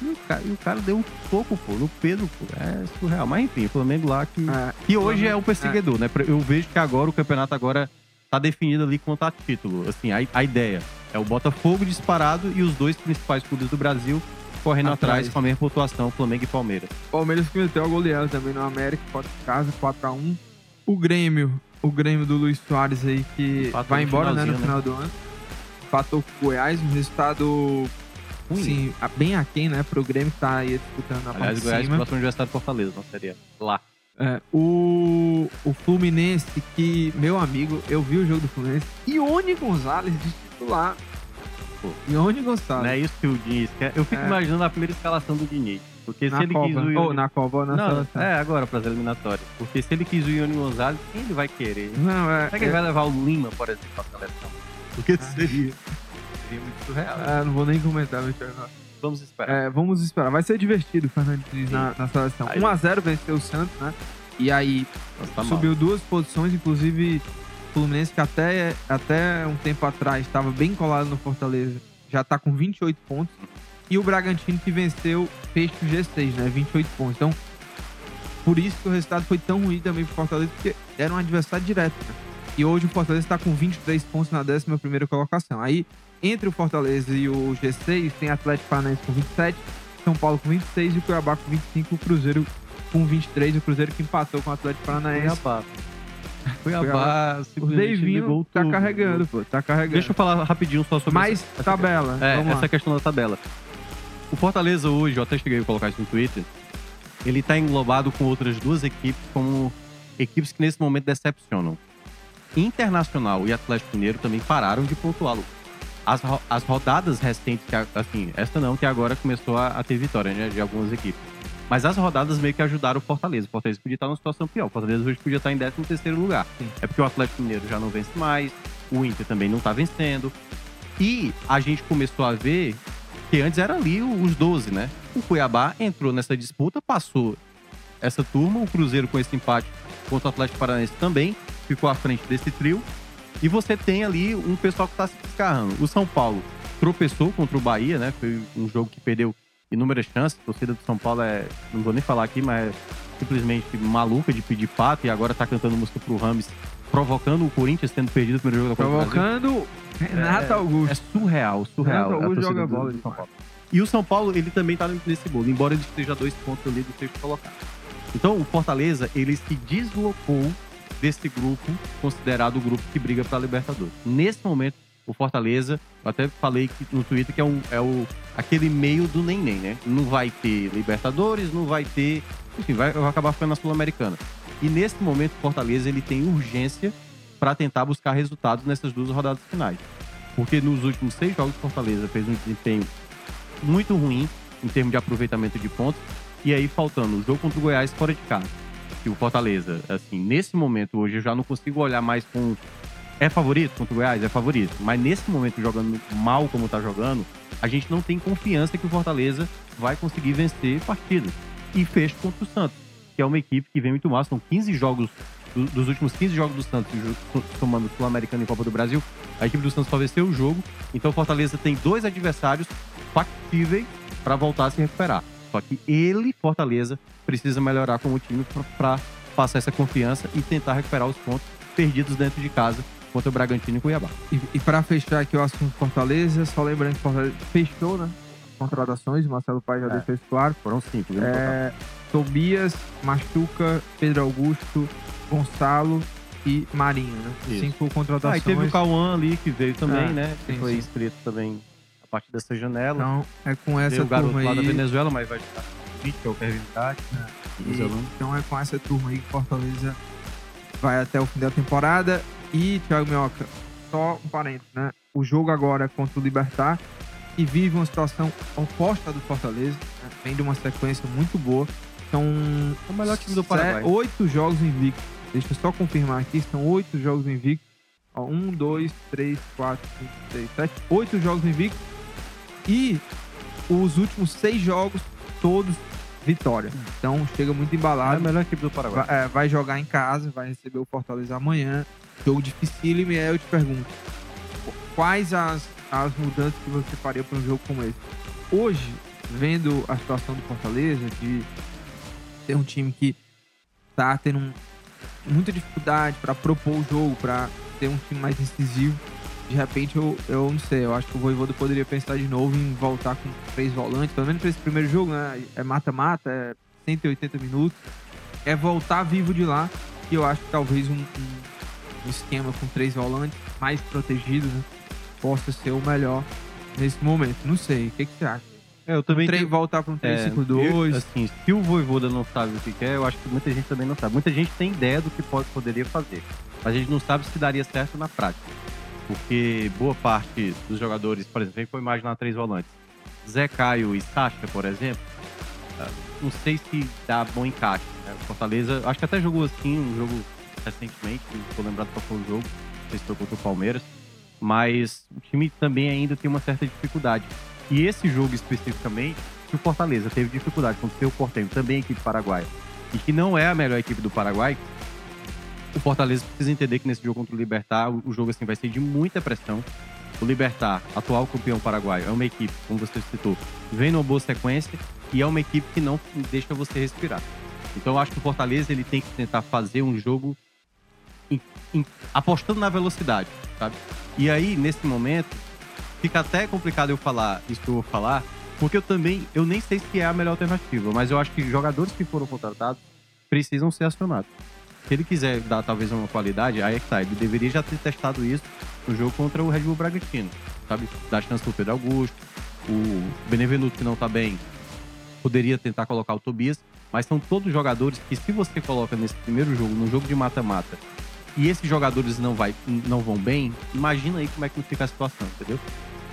E o cara, e o cara deu um soco, pô, no Pedro, pô. É surreal. Mas enfim, o Flamengo lá que. É, Que hoje é o perseguidor, né? Eu vejo que agora o campeonato agora tá definido ali quanto a título. Assim, a, a ideia é o Botafogo disparado e os dois principais clubes do Brasil correndo Atrás. atrás, com a mesma pontuação, Flamengo e Palmeiras. O Palmeiras que meteu a goleada também no América, fora de casa, 4x1. O Grêmio, o Grêmio do Luiz Soares aí, que Empatou vai embora né, no finalzinho, final do ano. Empatou com o Goiás, um resultado Ruim. a- bem aquém, né, pro Grêmio que tá aí disputando na Aliás, parte o de Goiás cima. próximo Universidade de Fortaleza, não seria? Lá. É, o, o Fluminense, que, meu amigo, eu vi o jogo do Fluminense, Ione Gonzalez de titular. Pô. Ione Não Gonzalez. é isso que o Diniz quer. Eu fico É. imaginando a primeira escalação do Diniz. Porque na se ele Copa. quis o Ou Ione... na Copa, ou na Não, seleção. é agora para as eliminatórias. Porque se ele quis o Ione Gonzalez, quem ele vai querer? Não, é, Será que ele vai levar o Lima, por exemplo, para a seleção? Porque seria, seria muito surreal. é, não vou nem comentar, senhor. Vamos esperar. É, vamos esperar. Vai ser divertido o Fernando Diniz na, na seleção. Aí- 1x0 venceu o Santos, né? E aí Nossa, tá mal. subiu duas posições, inclusive o Fluminense, que até, até um tempo atrás estava bem colado no Fortaleza, já tá com 28 pontos. E o Bragantino que venceu fecha o G6, né? 28 pontos. Então, por isso que o resultado foi tão ruim também pro Fortaleza, porque era um adversário direto, né? E hoje o Fortaleza está com 23 pontos na 11ª colocação. Aí, entre o Fortaleza e o G6, tem Atlético Paranaense com 27, São Paulo com 26 e o Cuiabá com 25, o Cruzeiro com 23, o Cruzeiro que empatou com o Atlético Paranaense. Cuiabá. Cuiabá O Deivinho tá tudo. carregando, pô, tá carregando. Deixa eu falar rapidinho só sobre Mais essa, tabela, é, vamos essa lá. questão da tabela. O Fortaleza hoje, eu até cheguei a colocar isso no Twitter, ele tá englobado com outras duas equipes como equipes que nesse momento decepcionam. Internacional e Atlético Mineiro também pararam de pontuá-lo. As, ro- as rodadas recentes, assim, essa não, que agora começou a, a ter vitória né, de algumas equipes. Mas as rodadas meio que ajudaram o Fortaleza. O Fortaleza podia estar numa situação pior. O Fortaleza hoje podia estar em 13 terceiro lugar. Sim. É porque o Atlético Mineiro já não vence mais, o Inter também não tá vencendo. E a gente começou a ver que antes era ali os 12, né? O Cuiabá entrou nessa disputa, passou essa turma, o Cruzeiro com esse empate contra o Atlético Paranaense também ficou à frente desse trio. E você tem ali um pessoal que tá se descarrando. O São Paulo tropeçou contra o Bahia, né? Foi um jogo que perdeu inúmeras chances. A torcida do São Paulo é, não vou nem falar aqui, mas é simplesmente maluca de pedir pato e agora tá cantando música pro Rames, provocando o Corinthians tendo perdido o primeiro jogo da Copa. Provocando Renato Augusto. É surreal, surreal. Renato Augusto joga bola do São. Paulo. E o São Paulo, ele também tá nesse bolo, embora ele esteja dois pontos ali do sexto colocado. Então, o Fortaleza, ele se deslocou desse grupo, considerado o grupo que briga pra Libertadores. Nesse momento, o Fortaleza, eu até falei que no Twitter que é, um, é o, aquele meio do neném, né? Não vai ter Libertadores, não vai ter... Enfim, vai, vai acabar ficando na Sul-Americana. E nesse momento, o Fortaleza, ele tem urgência para tentar buscar resultados nessas duas rodadas finais. Porque nos últimos seis jogos, o Fortaleza fez um desempenho muito ruim em termos de aproveitamento de pontos. E aí, faltando o jogo contra o Goiás fora de casa. E o Fortaleza, assim, nesse momento hoje, eu já não consigo olhar mais com. É favorito contra o Goiás? É favorito. Mas nesse momento, jogando mal como tá jogando, a gente não tem confiança que o Fortaleza vai conseguir vencer partidas. e fecha contra o Santos, que é uma equipe que vem muito mal. São 15 jogos, do- dos últimos 15 jogos do Santos, somando Sul-Americano e Copa do Brasil, a equipe do Santos só venceu o jogo. Então o Fortaleza tem dois adversários factíveis para voltar a se recuperar. Só que ele, Fortaleza, precisa melhorar como time para passar essa confiança e tentar recuperar os pontos perdidos dentro de casa contra o Bragantino e Cuiabá. E, e para fechar aqui o assunto Fortaleza, só lembrando que Fortaleza fechou, né? Contratações, o Marcelo Pai já É. deixou isso claro. Foram cinco, viu? É, Tobias, Machuca, Pedro Augusto, Gonçalo e Marinho, né? Isso. Cinco Ah, e contratações. teve o Cauã ali que veio também, É, né? Que sim, foi sim. inscrito também a partir dessa janela. Então, é com essa Veio o garoto turma lá da aí. Venezuela, mas vai Vic, que é o Kevin Tati, né? E- então é com essa turma aí que Fortaleza vai até o fim da temporada. E, Thiago Minhoca, só um parênteses, né? O jogo agora é contra o Libertar, que vive uma situação oposta do Fortaleza, né? vem de uma sequência muito boa. São É o melhor time do Paraguai. oito jogos invictos. Deixa eu só confirmar aqui, são oito jogos invictos. Ó, um, dois, três, quatro, cinco, seis, sete, oito jogos invictos. E os últimos seis jogos, todos vitória. Então chega muito É a embalado. melhor equipe do Paraguai. Vai, é, vai jogar em casa, vai receber o Fortaleza amanhã. Jogo dificílimo. E aí eu te pergunto: quais as, as mudanças que você faria para um jogo como esse? Hoje, vendo a situação do Fortaleza, de ter um time que tá tendo um- muita dificuldade para propor o jogo, para ter um time mais incisivo. De repente, eu, eu não sei, eu acho que o Voivoda poderia pensar de novo em voltar com três volantes, pelo menos para esse primeiro jogo, né? É mata-mata, é 180 minutos. É voltar vivo de lá, e eu acho que talvez um, um- esquema com três volantes mais protegido, né? Possa ser o melhor nesse momento. Não sei, o que, que você acha? É, eu também tenho- voltar para um É, 3-5-2. eu, Assim, se o Voivoda não sabe o que quer, eu acho que muita gente também não sabe. Muita gente tem ideia do que pode, poderia fazer, mas a gente não sabe se daria certo na prática. Porque boa parte dos jogadores, por exemplo, pode imaginar três volantes. Zé Caio e Sacha, por exemplo, ah, não sei se dá bom encaixe. Né? O Fortaleza, acho que até jogou assim, um jogo recentemente, não estou lembrado qual foi o jogo, não sei se foi contra o Palmeiras, mas o time também ainda tem uma certa dificuldade. E esse jogo especificamente, que o Fortaleza teve dificuldade contra o seu Portenho, também equipe paraguaia, e que não é a melhor equipe do Paraguai, o Fortaleza precisa entender que nesse jogo contra o Libertar, o jogo assim vai ser de muita pressão. O Libertar, atual campeão paraguaio, é uma equipe, como você citou, vem numa boa sequência e é uma equipe que não deixa você respirar. Então eu acho que o Fortaleza ele tem que tentar fazer um jogo em- em- apostando na velocidade, sabe? E aí, nesse momento, fica até complicado eu falar isso que eu vou falar, porque eu também, eu nem sei se é a melhor alternativa, mas eu acho que jogadores que foram contratados precisam ser acionados. Se ele quiser dar talvez uma qualidade, aí é que tá, ele deveria já ter testado isso no jogo contra o Red Bull Bragantino, sabe? Dar chance pro Pedro Augusto, o Benevenuto que não tá bem, poderia tentar colocar o Tobias, mas são todos jogadores que se você coloca nesse primeiro jogo, no jogo de mata-mata, e esses jogadores não, vai, não vão bem, imagina aí como é que fica a situação, entendeu?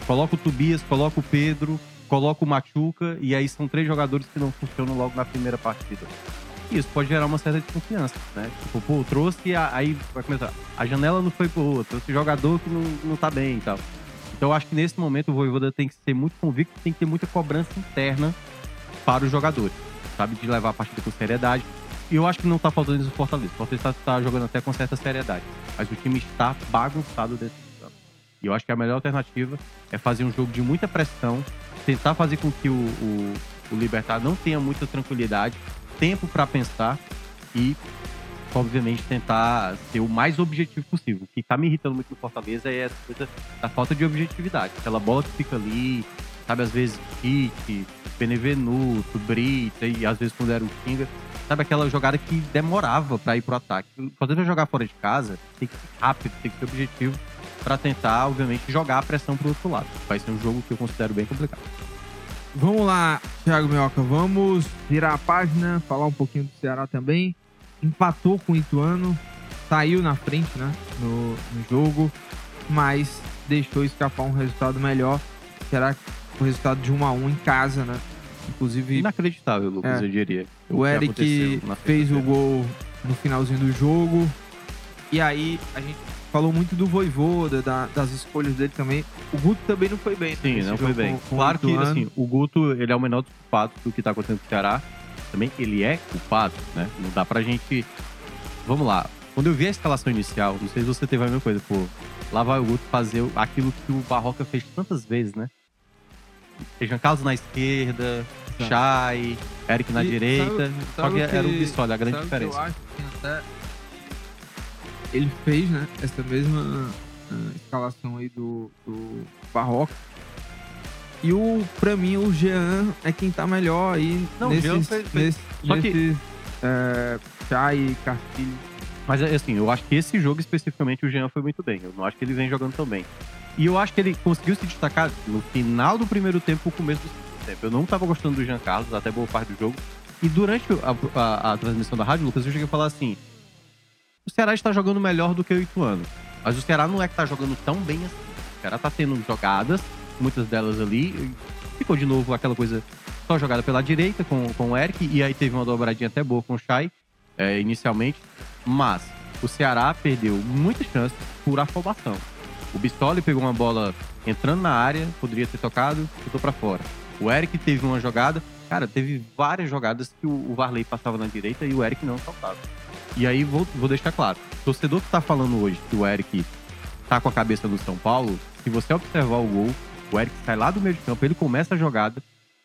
Coloca o Tobias, coloca o Pedro, coloca o Machuca, e aí são três jogadores que não funcionam logo na primeira partida. E isso pode gerar uma certa desconfiança, né? Tipo, pô, trouxe, a- aí vai começar. A janela não foi boa, trouxe jogador que não, não tá bem e tal. Então eu acho que nesse momento o Voivoda tem que ser muito convicto, tem que ter muita cobrança interna para os jogadores, sabe? De levar a partida com seriedade. E eu acho que não tá faltando isso no Fortaleza. O Fortaleza tá, tá jogando até com certa seriedade. Mas o time está bagunçado dentro. E eu acho que a melhor alternativa é fazer um jogo de muita pressão, tentar fazer com que o, o, o Libertar não tenha muita tranquilidade, tempo para pensar e, obviamente, tentar ser o mais objetivo possível. O que tá me irritando muito no Fortaleza é essa coisa da falta de objetividade. Aquela bola que fica ali, sabe, às vezes Pique, Benevenuto, Brita e às vezes quando era o Kinga. Sabe aquela jogada que demorava para ir pro ataque. O Fortaleza jogar fora de casa tem que ser rápido, tem que ser objetivo para tentar, obviamente, jogar a pressão pro outro lado. Vai ser um jogo que eu considero bem complicado. Vamos lá, Thiago Minhoca, vamos virar a página, falar um pouquinho do Ceará também. Empatou com o Ituano, saiu na frente, né, no, no jogo, mas deixou escapar um resultado melhor. Será que o resultado de 1 a 1 em casa, né? Inclusive, Inacreditável, Lucas, É. eu diria. o que Eric fez o gol no finalzinho do jogo. E aí, a gente falou muito do Voivoda, da- das escolhas dele também. O Guto também não foi bem. né, Sim, não foi bem. com- com claro que, assim, o Guto, ele é o menor dos culpados do que tá acontecendo com o Ceará. também ele é culpado, né? Não dá pra gente. Vamos lá. Quando eu vi a escalação inicial, não sei se você teve a mesma coisa, pô. Lá vai o Guto fazer aquilo que o Barroca fez tantas vezes, né? Jean Carlos na esquerda, Chay, Eric na E direita. sabe- Só sabe que o era o Bissoli, a grande que diferença. Eu acho que até ele fez, né, essa mesma ah, escalação aí do, do Barroca. E o, pra mim, o Jean é quem tá melhor aí Não, nesses, Jean fez- fez- nesse, Só que- nesses é, Chay, Castilho. Mas assim, eu acho que esse jogo especificamente o Jean foi muito bem. Eu não acho que ele vem jogando tão bem. E eu acho que ele conseguiu se destacar no final do primeiro tempo e no começo do segundo tempo. Eu não tava gostando do Jean Carlos, até boa parte do jogo. E durante a, a- a transmissão da rádio, Lucas, eu cheguei a falar assim: o Ceará está jogando melhor do que o Ituano. Mas o Ceará não é que tá jogando tão bem assim. O Ceará tá tendo jogadas, muitas delas ali. Ficou de novo aquela coisa só jogada pela direita com, com o Eric. E aí teve uma dobradinha até boa com o Chay, é, inicialmente. Mas o Ceará perdeu muitas chances por afobação. O Bistoli pegou uma bola entrando na área, poderia ter tocado, chutou pra fora. O Eric teve uma jogada, cara, teve várias jogadas que o o Varley passava na direita e o Eric não saltava. E aí vou, vou deixar claro, o torcedor que tá falando hoje que o Eric tá com a cabeça do São Paulo, se você observar o gol, o Eric sai lá do meio de campo, ele começa a jogada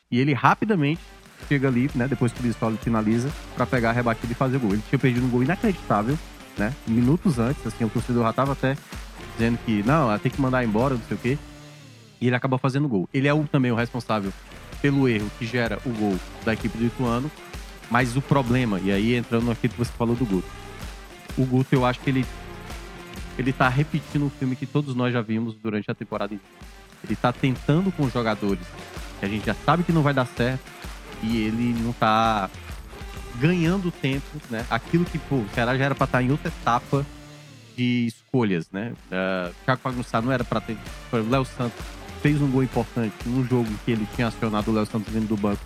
e ele rapidamente chega ali, né, depois que o Bistoli finaliza, pra pegar a rebatida e fazer o gol. Ele tinha perdido um gol inacreditável, né, minutos antes, assim, o torcedor já tava até dizendo que não, tem que mandar embora, não sei o quê. E ele acabou fazendo o gol. Ele é o, também o responsável pelo erro que gera o gol da equipe do Ituano. Mas o problema, e aí entrando naquilo que você falou do Guto. O Guto, eu acho que ele ele tá repetindo um filme que todos nós já vimos durante a temporada inteira. Ele tá tentando com jogadores que a gente já sabe que não vai dar certo e ele não tá ganhando tempo, né? Aquilo que, pô, o Ceará já era pra estar em outra etapa de escolhas, né? Uh, Thiago Pagunçá não era pra ter. O Léo Santos fez um gol importante num jogo que ele tinha acionado o Léo Santos vindo do banco.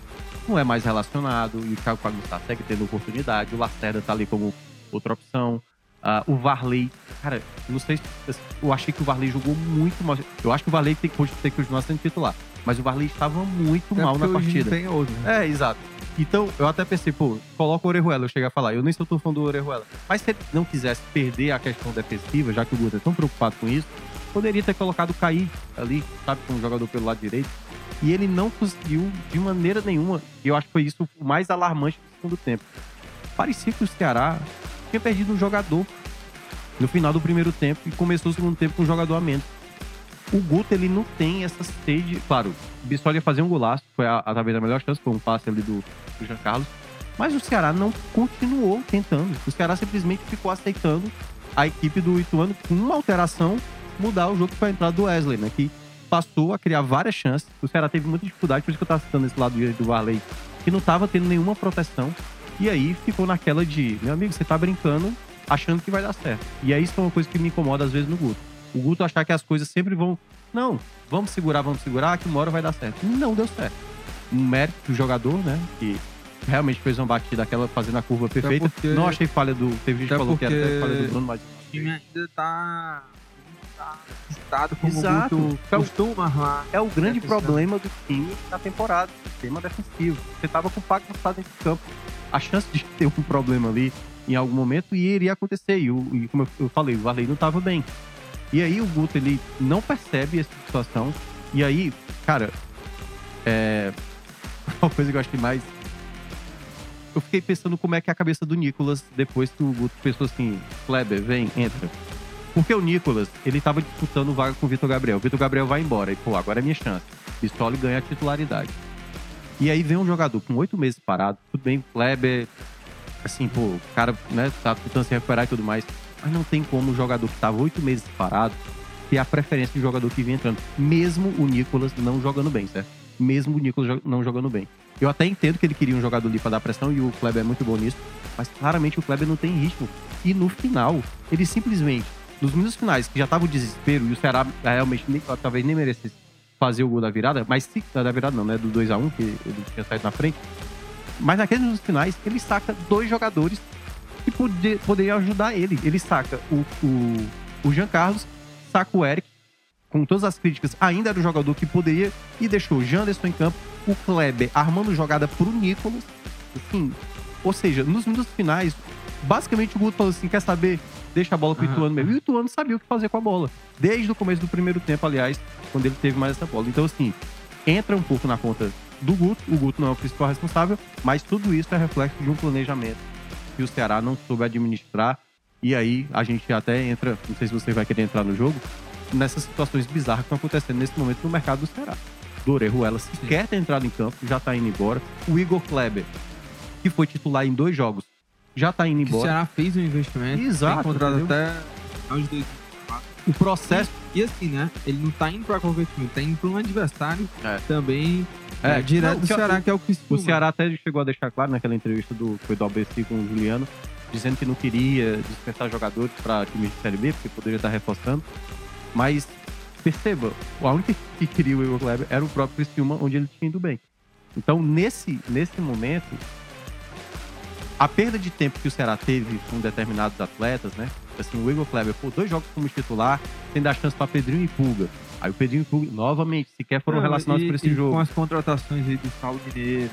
Não é mais relacionado e o Thiago Pagunçá segue tendo oportunidade. O Lacerda tá ali como outra opção. Ah, o Varley, cara, não sei se. Eu achei que o Varley jogou muito mal. Eu acho que o Varley tem, pode ter que continuar sendo titular. Mas o Varley estava muito Até mal na partida. Tem outro, né? É, exato. Então, eu até pensei, pô, coloca o Orejuela, eu cheguei a falar. Eu nem sou tão fã do Orejuela. Mas se ele não quisesse perder a questão defensiva, já que o Guto é tão preocupado com isso, poderia ter colocado o Caí ali, sabe, como jogador pelo lado direito. E ele não conseguiu de maneira nenhuma. E eu acho que foi isso o mais alarmante do segundo tempo. Parecia que o Ceará tinha perdido um jogador no final do primeiro tempo e começou o segundo tempo com um jogador a menos. O Guto, ele não tem essa sede. Claro, o Bissoli ia fazer um golaço, foi a, a, talvez a melhor chance, foi um passe ali do, do Jean Carlos. Mas o Ceará não continuou tentando. O Ceará simplesmente ficou aceitando a equipe do Ituano, com uma alteração, mudar o jogo para a entrada do Wesley, né? Que passou a criar várias chances. O Ceará teve muita dificuldade, por isso que eu tava citando esse lado do Varley, que não tava tendo nenhuma proteção. E aí ficou naquela de, meu amigo, você tá brincando, achando que vai dar certo. E é isso que é uma coisa que me incomoda às vezes no Guto. O Guto achar que as coisas sempre vão. Não, vamos segurar, vamos segurar, que uma hora vai dar certo. Não deu certo. Um mérito do jogador, né? Que realmente fez uma batida aquela fazendo a curva perfeita. porque- Não achei falha do. Teve gente que falou que era porque- falha do Bruno, mas. O time ainda tá estado como Exato. o Guto Então- costuma armar. É o grande problema do time na temporada, sistema defensivo. Você tava com o Paco dentro de campo. A chance de ter um problema ali em algum momento e iria acontecer. E, o- e como eu- falei, o Varley não tava bem. E aí o Guto, ele não percebe essa situação. E aí, cara, é... Uma coisa que eu acho que mais... Eu fiquei pensando como é que é a cabeça do Nicolas depois que o Guto pensou assim, Kleber, vem, entra. Porque o Nicolas, ele tava disputando vaga com o Vitor Gabriel. O Vitor Gabriel vai embora. E, pô, agora é minha chance. Pistole ganha a titularidade. E aí vem um jogador com oito meses parado. Tudo bem, Kleber, assim, pô, o cara, né, tá tentando se recuperar e tudo mais. Mas não tem como o jogador que tava oito meses parado ter a preferência de jogador que vinha entrando. Mesmo o Nicolas não jogando bem, certo? Mesmo o Nicolas não jogando bem. Eu até entendo que ele queria um jogador ali pra dar pressão e o Kleber é muito bom nisso. Mas claramente o Kleber não tem ritmo. E no final, ele simplesmente, nos minutos finais, que já tava o desespero e o Ceará realmente nem, talvez nem merecesse fazer o gol da virada, mas se, da virada não, né? Do 2 a 1 que ele tinha saído na frente. Mas naqueles minutos finais, ele saca dois jogadores que pode, poderiam ajudar ele. Ele saca o, o, o Jean Carlos, saca o Eric, com todas as críticas, ainda era o jogador que poderia e deixou o Janderson em campo, o Kleber armando jogada pro Nicolas. assim. Ou seja, nos minutos finais, basicamente o Guto falou assim: quer saber? Deixa a bola pro Aham. Ituano mesmo. E o Ituano sabia o que fazer com a bola. Desde o começo do primeiro tempo, aliás, quando ele teve mais essa bola. Então, assim, entra um pouco na conta do Guto. O Guto não é o principal responsável, mas tudo isso é reflexo de um planejamento que o Ceará não soube administrar. E aí a gente até entra, não sei se você vai querer entrar no jogo, nessas situações bizarras que estão acontecendo nesse momento no mercado do Ceará. Dorê Ruela sequer ter entrado em campo, já tá indo embora. O Igor Kleber, que foi titular em dois jogos, já tá indo Que o embora. Ceará fez um investimento. Exato, contrato entendeu? até aos. O processo. E assim, né? Ele não tá indo pra qualquer time, tá indo pra um adversário É. também É, é, direto não, do que- Ceará, que é o que O Ceará até chegou a deixar claro naquela entrevista do, foi do ABC com o Juliano, dizendo que não queria dispensar jogadores para times de Série B, porque poderia estar reforçando. Mas perceba, a única que queria o Igor Kleber era o próprio Criciúma, onde ele tinha ido bem. Então, nesse, nesse momento, a perda de tempo que o Ceará teve com determinados atletas, né? Assim, o Igor Kleber, pô, dois jogos como titular, sem dar chance para Pedrinho e Pulga. Aí o Pedrinho e Pulga, novamente, sequer foram Não, relacionados por esse e jogo. Com as contratações aí do Saulo Mineiro,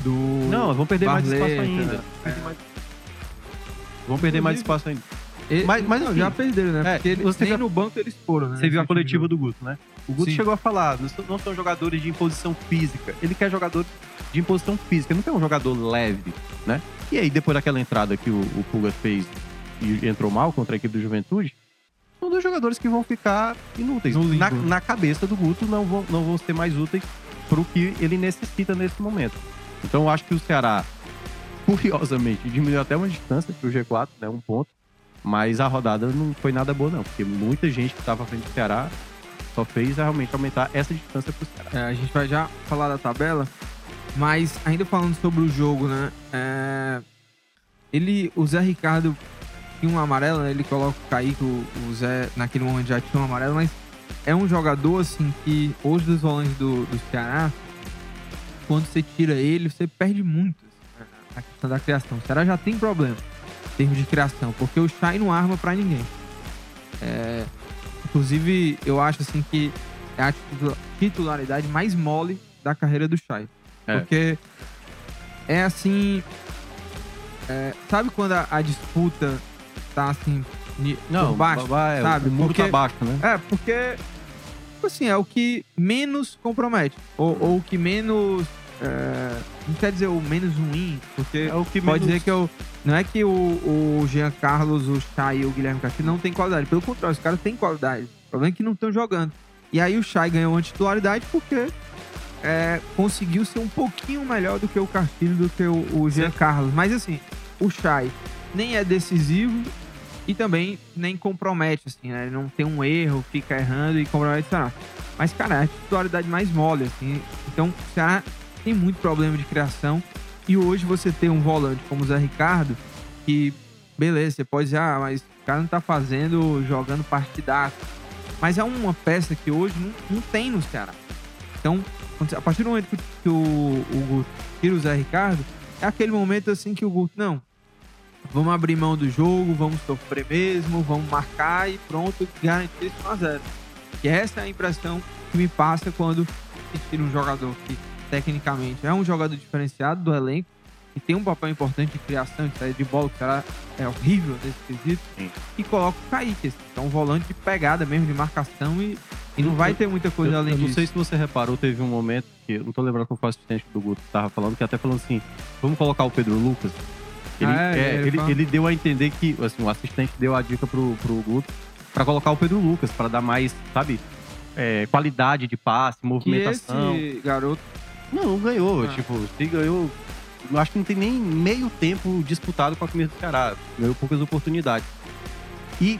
do. Não, vão perder mais espaço Barleta, ainda. é. Vão perder mais espaço ainda. E- Mas- mas, não, enfim. já perderam, né? É, Porque nem já- no banco eles foram, né? Você viu a coletiva do Guto, né? O Guto Sim. chegou a falar, não são, não são jogadores de imposição física. Ele quer jogador de imposição física, não quer um jogador leve, né? E aí, depois daquela entrada que o, o Pulga fez e entrou mal contra a equipe do Juventude, são dois jogadores que vão ficar inúteis. Na, na cabeça do Guto, não vão, não vão ser mais úteis pro que ele necessita nesse momento. Então, eu acho que o Ceará, curiosamente, diminuiu até uma distância pro G4, né? Um ponto. Mas a rodada não foi nada boa, não. Porque muita gente que estava à frente do Ceará só fez realmente aumentar essa distância pro Ceará. É, a gente vai já falar da tabela, mas ainda falando sobre o jogo, né? é, ele, o Zé Ricardo tinha um amarelo, né? Ele coloca o Kaique, o, o Zé naquele momento já tinha um amarelo, mas é um jogador assim que hoje dos volantes do, do Ceará, quando você tira ele, você perde muito assim, na questão da criação. O Ceará já tem problema em termos de criação, porque o Chay não arma pra ninguém. É, inclusive, eu acho assim que é a titu- titularidade mais mole da carreira do Chay. É. Porque é assim. é, sabe quando a, a disputa tá assim. por baixo? babá, é, sabe? o muro Porque- tá baixo, né? É, porque. tipo Assim, é o que menos compromete. Ou, ou o que menos. é, não quer dizer o menos ruim, porque É o que pode menos- dizer que eu. Não é que o, o Jean Carlos, o Chay e o Guilherme Castilho não tem qualidade. Pelo contrário, os caras têm qualidade. O problema é que não estão jogando. E aí o Chay ganhou uma titularidade porque é, conseguiu ser um pouquinho melhor do que o Castilho, do que o, o Jean Carlos. Mas assim, o Chay nem é decisivo e também nem compromete, assim, né? Ele não tem um erro, fica errando e compromete o Ceará. Mas, cara, é a titularidade mais mole, assim. Então, o Ceará tem muito problema de criação. E hoje você tem um volante como o Zé Ricardo, que, beleza, você pode dizer, ah, mas o cara não tá fazendo, jogando partidaço. Mas é uma peça que hoje não, não tem no Ceará. Então, a partir do momento que, que o, o Guto tira o Zé Ricardo, é aquele momento assim que o Guto, não, vamos abrir mão do jogo, vamos sofrer mesmo, vamos marcar e pronto, garantir esse 1x0. E essa é a impressão que me passa quando se tira um jogador que, tecnicamente, é um jogador diferenciado do elenco, que tem um papel importante de criação, de saída de bola, que será é horrível nesse quesito, Sim. e coloca o Kaique, assim, que é um volante de pegada mesmo, de marcação, e, e não vai ter muita coisa eu, além eu não disso. sei se você reparou, teve um momento que eu não tô lembrando qual foi o assistente do Guto que tava falando, que até falando assim: vamos colocar o Pedro Lucas. Ele, Ah, é, é, ele ele, ele deu a entender que, assim, o assistente deu a dica pro, pro Guto pra colocar o Pedro Lucas, pra dar mais, sabe, é, qualidade de passe, que movimentação. esse garoto Não, não ganhou. Ah. Tipo, se ganhou. Eu Acho que não tem nem meio tempo disputado com a camisa do Ceará. Ganhou poucas oportunidades. E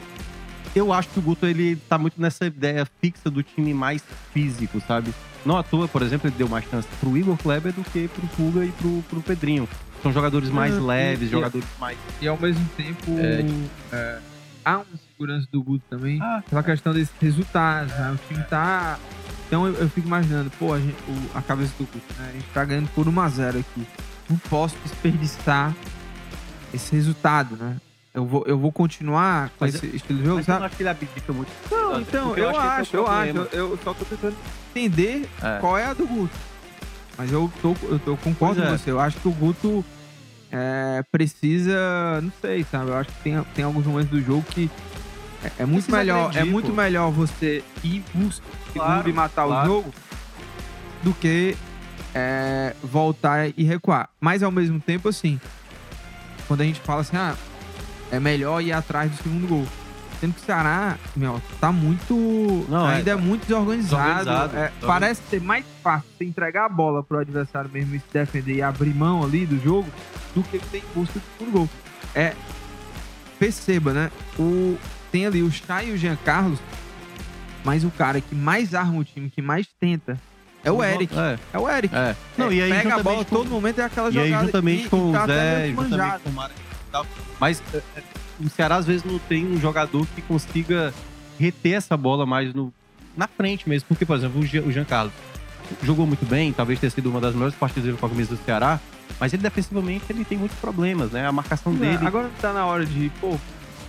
eu acho que o Guto ele tá muito nessa ideia fixa do time mais físico, sabe? Não à toa, por exemplo, ele deu mais chance pro Igor Kleber do que pro Pulga e pro, pro Pedrinho. São jogadores mais e- leves, e- jogadores mais. E ao mesmo tempo, É. é, há uma segurança do Guto também. Ah, Pela questão desses resultados, né? O time tá. Então eu, eu fico imaginando, pô, a, gente- o- a cabeça do Guto, né? A gente tá ganhando por 1x0 aqui. Não posso desperdiçar esse resultado, né? Eu vou, eu vou continuar com Mas esse estilo de jogo, mas eu sabe? não acho que ele abdica muito. Não, então, Porque eu, acho é eu acho. Eu, eu só tô tentando entender É. qual é a do Guto. Mas eu tô, eu tô concordo é. com você. Eu acho que o Guto é, precisa, não sei, sabe? Eu acho que tem, tem alguns momentos do jogo que é, é muito Precisa melhor, agredir, é muito melhor você ir buscar Claro, e matar claro. o jogo do que é, voltar e recuar. Mas ao mesmo tempo, assim, quando a gente fala assim, ah, é melhor ir atrás do segundo gol. Sendo que o Ceará, meu, tá muito. Não, é- ainda é, muito desorganizado. desorganizado, É, parece ser mais fácil você entregar a bola pro adversário mesmo e se defender e abrir mão ali do jogo do que ir em busca do segundo gol. É. Perceba, né? O, tem ali o Chay e o Jean Carlos, mas o cara que mais arma o time, que mais tenta, é o Eric. É, É o Eric. é. Não, É, e aí pega a bola com- todo momento é aquela E jogada. aí, juntamente e- com e tá o Zé, juntamente com o Mara e tal. Mas é, é, o Ceará, às vezes, não tem um jogador que consiga reter essa bola mais no, na frente mesmo. Porque, por exemplo, o Jean, Carlos jogou muito bem, talvez tenha sido uma das melhores partidas dele com a camisa do Ceará, mas ele defensivamente ele tem muitos problemas, né? A marcação dele. É, Agora tá na hora de, pô,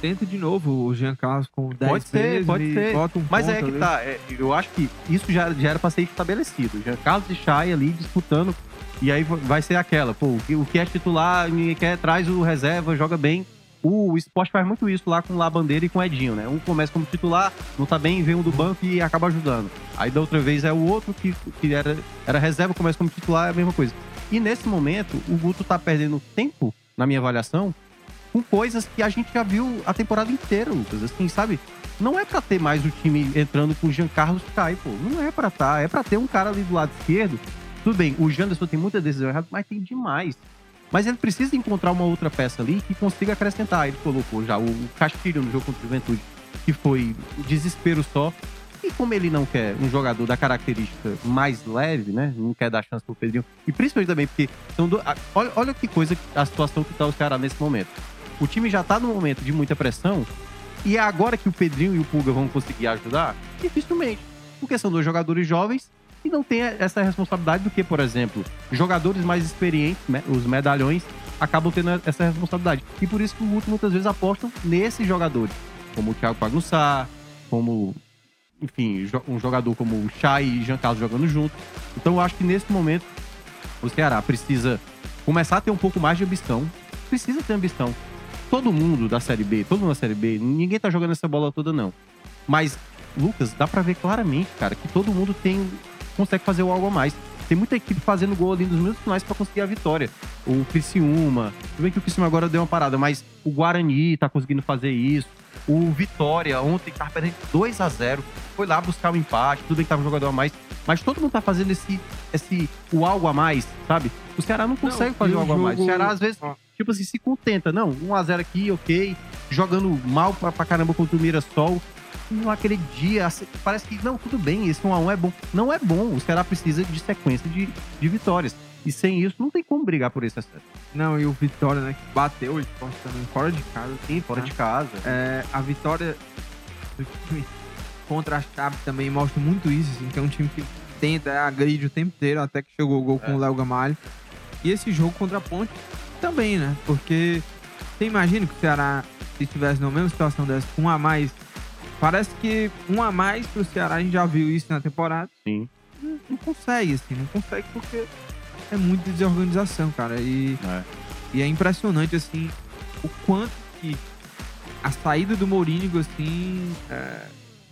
tenta de novo o Jean Carlos com 10 Pode ser, pode ser. um Mas ponto é que tá, é, eu acho que isso já, já era pra ser estabelecido. Jean Carlos e Chay ali disputando, e aí vai ser aquela, pô, o que, o que é titular, ninguém quer, traz o reserva, joga bem. O, o esporte faz muito isso lá com o Labandeira e com o Edinho, né? Um começa como titular, não tá bem, vem um do banco e acaba ajudando. Aí da outra vez é o outro que, que era, era reserva, começa como titular, é a mesma coisa. E nesse momento, o Guto tá perdendo tempo, na minha avaliação, com coisas que a gente já viu a temporada inteira, Lucas. Assim, sabe? Não é pra ter mais o time entrando com o Jean Carlos Cai, pô. Não é pra tá. É pra ter um cara ali do lado esquerdo. Tudo bem, o Janderson tem muita decisão errada, mas tem demais. Mas ele precisa encontrar uma outra peça ali que consiga acrescentar. Ele colocou já o Castilho no jogo contra o Juventude, que foi desespero só. E como ele não quer um jogador da característica mais leve, né? Não quer dar chance pro Pedrinho. E principalmente também porque a- olha, olha que coisa, a situação que tá o Ceará nesse momento. O time já tá num momento de muita pressão. E é agora que o Pedrinho e o Pulga vão conseguir ajudar? Dificilmente. Porque são dois jogadores jovens e não tem essa responsabilidade do que, por exemplo, jogadores mais experientes, os medalhões, acabam tendo essa responsabilidade. E por isso que o Guto muitas vezes apostam nesses jogadores, como o Thiago Pagnussá, como, enfim, um jogador como o Chay e Jean Carlos jogando junto. Então eu acho que nesse momento o Ceará precisa começar a ter um pouco mais de ambição. Precisa ter ambição. Todo mundo da Série B, todo mundo da Série B, ninguém tá jogando essa bola toda, não. Mas, Lucas, dá pra ver claramente, cara, que todo mundo tem consegue fazer algo a mais. Tem muita equipe fazendo gol ali nos minutos finais pra conseguir a vitória. O Criciúma, tudo bem que o Criciúma agora deu uma parada, mas o Guarani tá conseguindo fazer isso. O Vitória ontem tava perdendo 2 a 0 foi lá buscar o empate, tudo bem que tava um jogador a mais, mas todo mundo tá fazendo esse, esse o algo a mais, sabe? O Ceará não consegue Não, fazer o algo a mais. O jogo- Ceará às vezes Ó. tipo assim, se contenta. Não, 1x0 aqui, ok. Jogando mal pra, pra caramba contra o Mirassol. Não aquele dia, parece que, não, tudo bem, esse 1x1 é bom. Não é bom. O Ceará precisa de sequência de, de vitórias. E sem isso, não tem como brigar por esse acesso. Não, e o Vitória, né, que bateu o esporte também fora de casa. Sim, fora né? de casa. É, a vitória do time contra a Chape também mostra muito isso, assim, que é um time que tenta, agride o tempo inteiro, até que chegou o gol com É. o Léo Gamalho. E esse jogo contra a Ponte também, né? Porque você imagina que o Ceará, se estivesse na mesma situação dessa, com um a mais, parece que um a mais pro Ceará, a gente já viu isso na temporada. Sim. Não, não consegue, assim, não consegue porque é muita desorganização, cara. E É. e é impressionante, assim, o quanto que a saída do Mourinho, assim, é,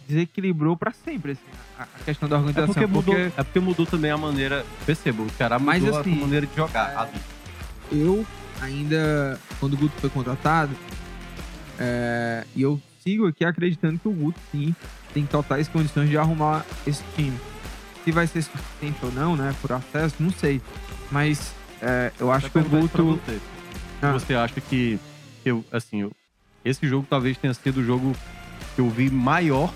desequilibrou pra sempre, assim, a, a questão da É organização. porque, mudou, é porque mudou também a maneira. Perceba, o Ceará mudou Mas, a assim, maneira de jogar. é, eu ainda, quando o Guto foi contratado, é, e eu sigo aqui acreditando que o Guto, sim, tem totais condições de arrumar esse time. Se vai ser suficiente ou não, né, por acesso, não sei. Mas é, eu acho que o Guto... Você. Ah. você acha que, eu, assim, eu- esse jogo talvez tenha sido o jogo que eu vi maior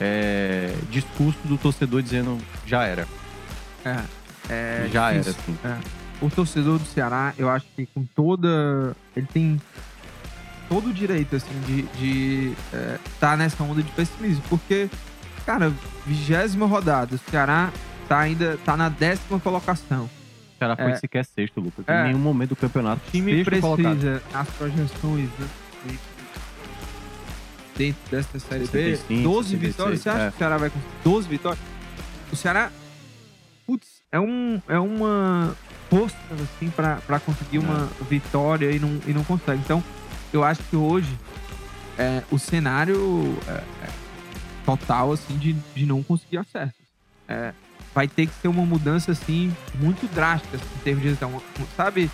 é, discurso do torcedor dizendo já era. É, é já era, difícil. assim. O torcedor do Ceará, eu acho que com toda. Ele tem todo o direito, assim, de estar de, é, tá nessa onda de pessimismo. Porque, cara, vigésima rodada, o Ceará tá ainda tá na décima colocação. O Ceará foi É. sequer sexto, Lucas. É. Em nenhum momento do campeonato. O time precisa, colocado. nas projeções, né? dentro- dessa Série B, 65, 12 66, vitórias. Você acha é. que o Ceará vai conseguir 12 vitórias? O Ceará, putz, é, um, é uma forças assim pra conseguir uma vitória e não, e não consegue. Então, eu acho que hoje é, o cenário é, é total assim de, de não conseguir acesso. É, vai ter que ser uma mudança assim muito drástica assim, em termos de. Sabe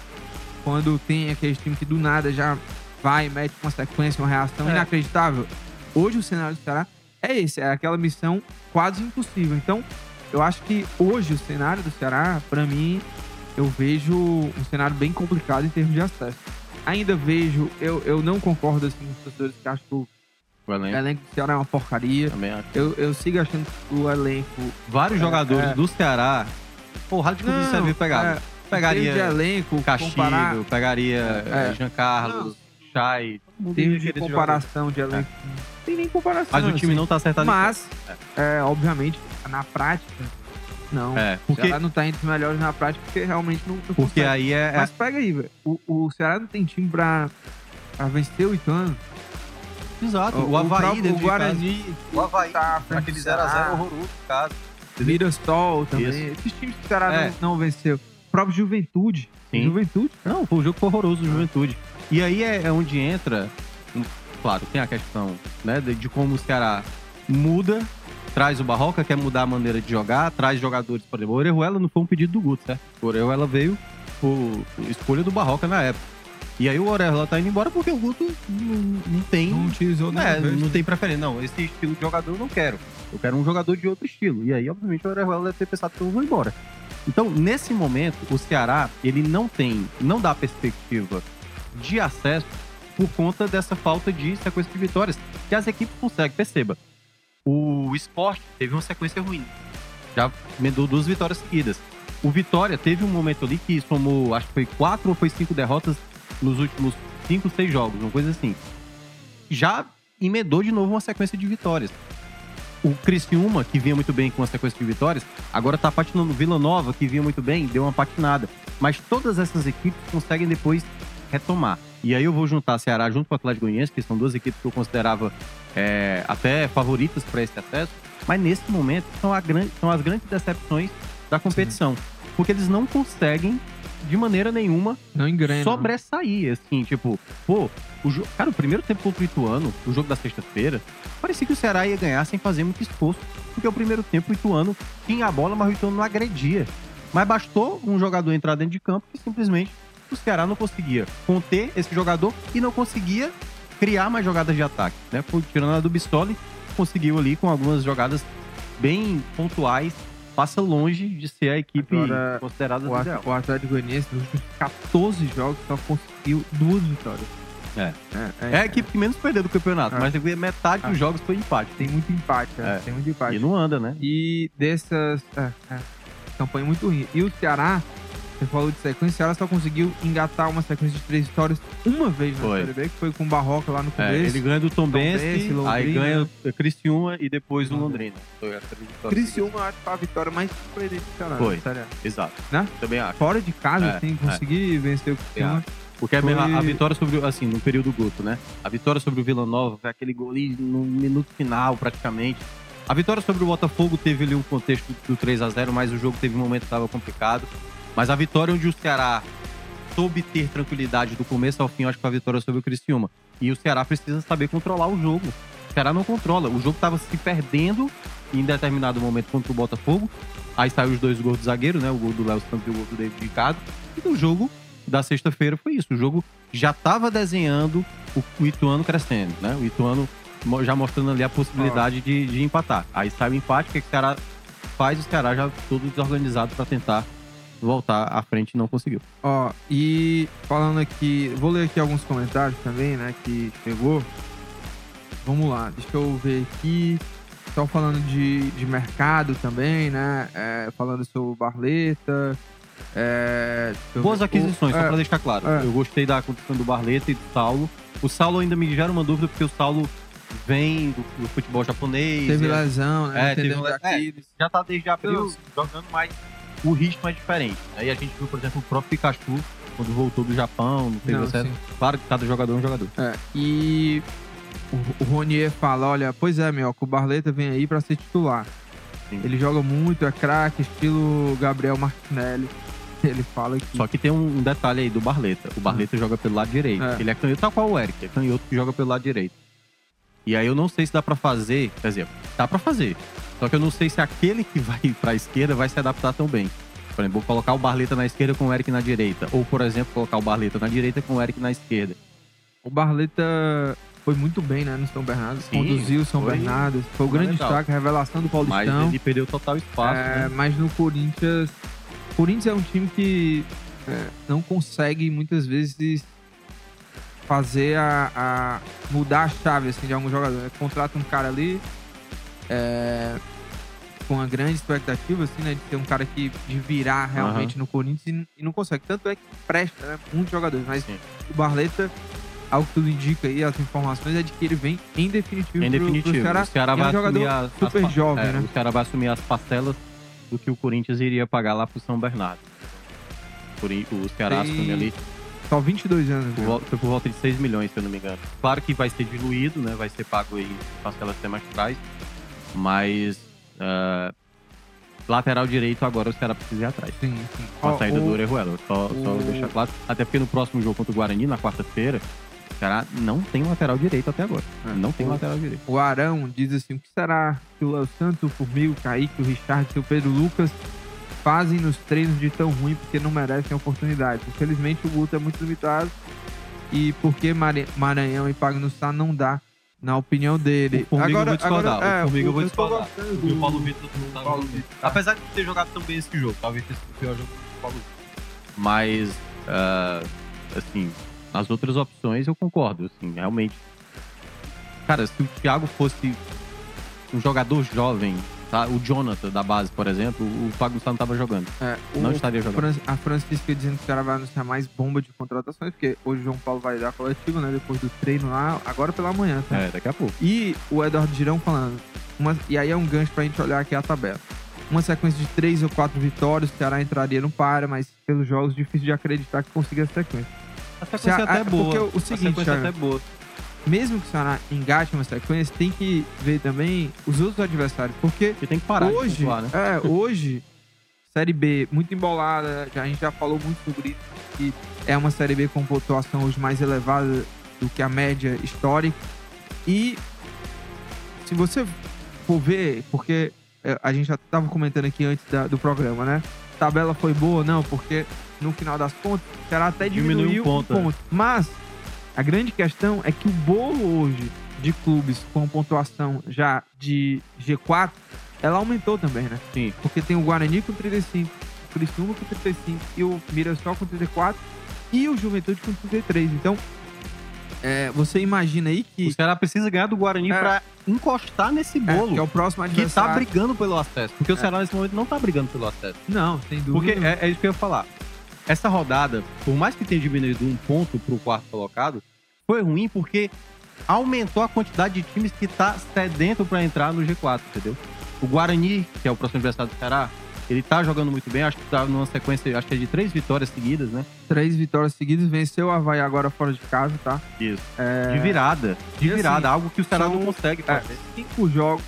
quando tem aquele time que do nada já vai, mete uma sequência, uma reação É. inacreditável? Hoje o cenário do Ceará é esse, é aquela missão quase impossível. Então, eu acho que hoje o cenário do Ceará, pra mim, eu vejo um cenário bem complicado em termos de acesso. Ainda vejo, eu, eu não concordo assim com os torcedores que acham que o O elenco elenco do Ceará é uma porcaria. também acho. Eu, eu sigo achando que o elenco. Vários É, jogadores é. do Ceará, porrada de clube servir pegado. é, termos de Pegaria elenco, Castilho, comparar, pegaria É. eh, Jean Carlos, Chay. todo em mundo termos ia de comparação de elenco, não tem nem comparação. Mas o time assim. não tá acertado Mas, é, obviamente, na prática, não. É, O porque- Ceará não tá entre os melhores na prática porque realmente não, não Porque consegue. aí é. é- Mas pega aí, velho. O, o Ceará não tem time pra, pra vencer o Ituano. Exato. O, Havaí próprio- dentro o de Guarani. O Havaí. tá Aquele do Ceará. 0x0 horroroso em casa. Mirassol também. Isso. Esses times que o Ceará É. não, não venceu. O próprio Juventude. Sim. Juventude. Não, foi um jogo horroroso do Juventude. E aí é, é onde entra, claro, tem a questão né, de, de como o Ceará muda, traz o Barroca, quer mudar a maneira de jogar, traz jogadores, por exemplo, o Orejuela não foi um pedido do Guto, certo? O Orejuela veio por escolha do Barroca na época. E aí o Orejuela tá indo embora porque o Guto não, não tem... Não utilizou É, nenhuma vez. não tem preferência. Não, esse estilo de jogador eu não quero. Eu quero um jogador de outro estilo. E aí, obviamente, o Orejuela deve ter pensado que eu vou embora. Então, nesse momento, o Ceará, ele não tem, não dá perspectiva de acesso por conta dessa falta de sequência de vitórias que as equipes conseguem. Perceba, o esporte teve uma sequência ruim. Já emendou duas vitórias seguidas. O Vitória teve um momento ali que somou, acho que foi quatro ou foi cinco derrotas nos últimos cinco, seis jogos, uma coisa assim. Já emendou de novo uma sequência de vitórias. O Criciúma, que vinha muito bem com uma sequência de vitórias, agora tá patinando. Vila Nova, que vinha muito bem, deu uma patinada. Mas todas essas equipes conseguem depois retomar. E aí eu vou juntar Ceará junto com o Atlético Goianiense, que são duas equipes que eu considerava é, até favoritas para esse acesso. Mas nesse momento são, a gran- são as grandes decepções da competição. Porque eles não conseguem, de maneira nenhuma, Não engrena. sobressair, assim, tipo, pô, o jo... cara, o primeiro tempo contra o Ituano, o jogo da sexta-feira, parecia que o Ceará ia ganhar sem fazer muito esforço, porque o primeiro tempo o Ituano tinha a bola, mas o Ituano não agredia. Mas bastou um jogador entrar dentro de campo e simplesmente o Ceará não conseguia conter esse jogador e não conseguia criar mais jogadas de ataque, né? Tirando a do Bistoli, conseguiu ali com algumas jogadas bem pontuais, passa longe de ser a equipe Agora, considerada O, ideal. O Atlético Goianiense, nos últimos 14 jogos, só conseguiu duas vitórias. É. É, É a equipe que menos perdeu do campeonato, É. mas metade dos É. jogos foi empate. Tem muito empate, né? É. Tem muito empate. E não anda, né? E dessas. É, é, campanha muito ruim. E o Ceará, você falou de sequência, Ceará só conseguiu engatar uma sequência de três vitórias uma vez na Foi. Série B, que foi com o Barroca lá no É, começo. ele ganha do Tom Bense, aí ganha o Criciúma e depois o Londrina. Londrina. Criciúma, eu acho que foi a vitória mais surpreendente do Ceará. Foi. Exato. Né? Também acho. Fora de casa, É, assim, é. conseguir vencer o Criciúma. Porque Foi- a vitória sobre, o- assim, no período Guto, né? A vitória sobre o Vila Nova foi aquele gol ali no minuto final, praticamente. A vitória sobre o Botafogo teve ali um contexto do 3 a 0 mas o jogo teve um momento que estava complicado. Mas a vitória onde o Ceará soube ter tranquilidade do começo ao fim, eu acho que foi a vitória sobre o Criciúma. E o Ceará precisa saber controlar o jogo. O Ceará não controla. O jogo estava se perdendo em determinado momento contra o Botafogo. Aí saiu os dois gols do zagueiro, né? O gol do Léo Santos e o gol do David Ricardo. E no jogo da sexta-feira foi isso. O jogo já estava desenhando o, Ituano crescendo, né? O Ituano já mostrando ali a possibilidade de, de empatar. Aí sai o empate, o que, que o Ceará faz? O Ceará já todo desorganizado para tentar voltar à frente e não conseguiu. Ó, e falando aqui, vou ler aqui alguns comentários também, né, que chegou. Vamos lá, deixa eu ver aqui. Estão falando de, de mercado também, né? É, falando sobre o Barleta. É, Boas ver. aquisições, O- só é, para deixar claro. é. Eu gostei da condição do Barleta e do Saulo. O Saulo ainda me gera uma dúvida, porque o Saulo vem do, do futebol japonês. Teve e- lesão, né? É, teve um- daqui. já tá desde abril jogando, mas o ritmo é diferente. Aí a gente viu, por exemplo, o próprio Pikachu, quando voltou do Japão, não teve Não, acesso. sim. Claro que cada jogador é um jogador. É, e o, o Ronier fala, olha, pois é, meu, que o Barleta vem aí pra ser titular. Sim. Ele joga muito, é craque, estilo Gabriel Martinelli. Ele fala que. Só que tem um detalhe aí do Barleta. O Barleta joga pelo lado direito. É. Ele é canhoto, tal qual o Eric. É canhoto que joga pelo lado direito. E aí eu não sei se dá pra fazer. Quer dizer, dá pra fazer. Só que eu não sei se aquele que vai pra esquerda vai se adaptar tão bem. Por exemplo, vou colocar o Barleta na esquerda com o Eric na direita. Ou, por exemplo, colocar o Barleta na direita com o Eric na esquerda. O Barleta foi muito bem, né, no São Bernardo. Sim, conduziu o São foi Bernardo. Foi o grande destaque, a revelação do Mas Paulistão. ele perdeu total espaço. É, né? Mas no Corinthians. O Corinthians é um time que é, não consegue muitas vezes fazer a, a- mudar a chave assim, de algum jogador. Contrata um cara ali é, com uma grande expectativa assim, né, de ser um cara que de virar realmente no Corinthians e, e não consegue. Tanto é que presta né, muitos jogadores. Mas Sim. o Barleta, ao que tudo indica aí, as informações é de que ele vem em definitivo, Em pro- pro definitivo, Ceará. o Ceará E é um vai assumir as, super as jovem, é, né? O Ceará vai assumir as parcelas do que o Corinthians iria pagar lá pro São Bernardo. O Ceará Tem- assume ali Só 22 anos. né? foi por volta de 6 milhões, se eu não me engano. Claro que vai ser diluído, né? Vai ser pago aí em parcelas semestrais. Mas ah, lateral direito agora o Ceará precisa ir atrás. Sim, sim. Com a saída o- do Orejuela. Só, só deixar claro. Até porque no próximo jogo contra o Guarani, na quarta-feira, o Ceará não tem lateral direito até agora. É. Não tem O- lateral direito. O Arão diz assim: o que será que o Léo Santos, o Formiga, o Kaique, o Richard e o Pedro Lucas fazem nos treinos de tão ruim porque não merecem a oportunidade? Infelizmente o Guto é muito limitado e porque Maranhão e Pagno Sá não dá, na opinião dele. O Formiga eu agora, vou discordar, agora, é, o Formiga eu vou discordar. gostando Porque o Paulo Vitor não tá Paulo. Vitor. Apesar de não ter jogado tão bem esse jogo, talvez tenha sido o pior jogo do Paulo Vitor. Mas, ah, assim, nas outras opções eu concordo, assim, realmente. Cara, se o Thiago fosse um jogador jovem, tá? O Jonathan da base, por exemplo, o Fábio Sá não tava jogando. É, o- Não estaria jogando. Fran- a Francisca dizendo que o cara vai anunciar mais bomba de contratações, porque hoje o João Paulo vai dar coletivo, né? Depois do treino lá, agora pela manhã, tá? É, daqui a pouco. E o Eduardo Girão falando, uma- e aí é um gancho pra gente olhar aqui a tabela. Uma sequência de três ou quatro vitórias, o Ceará entraria no para, mas pelos jogos difícil de acreditar que consiga a sequência. A sequência Se a- até é a- boa. porque o- o A seguinte, sequência Thiago, até é boa. Mesmo que o Ceará engate uma sequência, tem que ver também os outros adversários, porque tem que parar de hoje, pontuar, né? é, hoje, Série B muito embolada, já, a gente já falou muito sobre isso, que é uma Série B com pontuação hoje mais elevada do que a média histórica. E se você for ver, porque é, a gente já estava comentando aqui antes da- do programa, né? Tabela foi boa, não, porque no final das contas, o Ceará até Diminuiu diminuiu um ponto, um ponto. Mas a grande questão é que o bolo hoje de clubes com pontuação já de G4, ela aumentou também, né? Sim. Porque tem o Guarani com 35, o Criciúma com 35 e o Mirassol com 34 e o Juventude com 33. Então, é, você imagina aí que, O Ceará precisa ganhar do Guarani É. pra encostar nesse é, bolo. que é o próximo que tá adversário. brigando pelo acesso. Porque o É. Ceará nesse momento não tá brigando pelo acesso. Não, sem dúvida. Porque é, é isso que eu ia falar. Essa rodada, por mais que tenha diminuído um ponto pro quarto colocado, foi ruim porque aumentou a quantidade de times que tá sedento pra entrar no G4, entendeu? O Guarani, que é o próximo adversário do Ceará, ele tá jogando muito bem, acho que tá numa sequência, acho que é de três vitórias seguidas, né? Três vitórias seguidas, venceu o Havaí agora fora de casa, tá? Isso. É, De virada. De e assim, virada, algo que o Ceará são- não consegue é, fazer. cinco jogos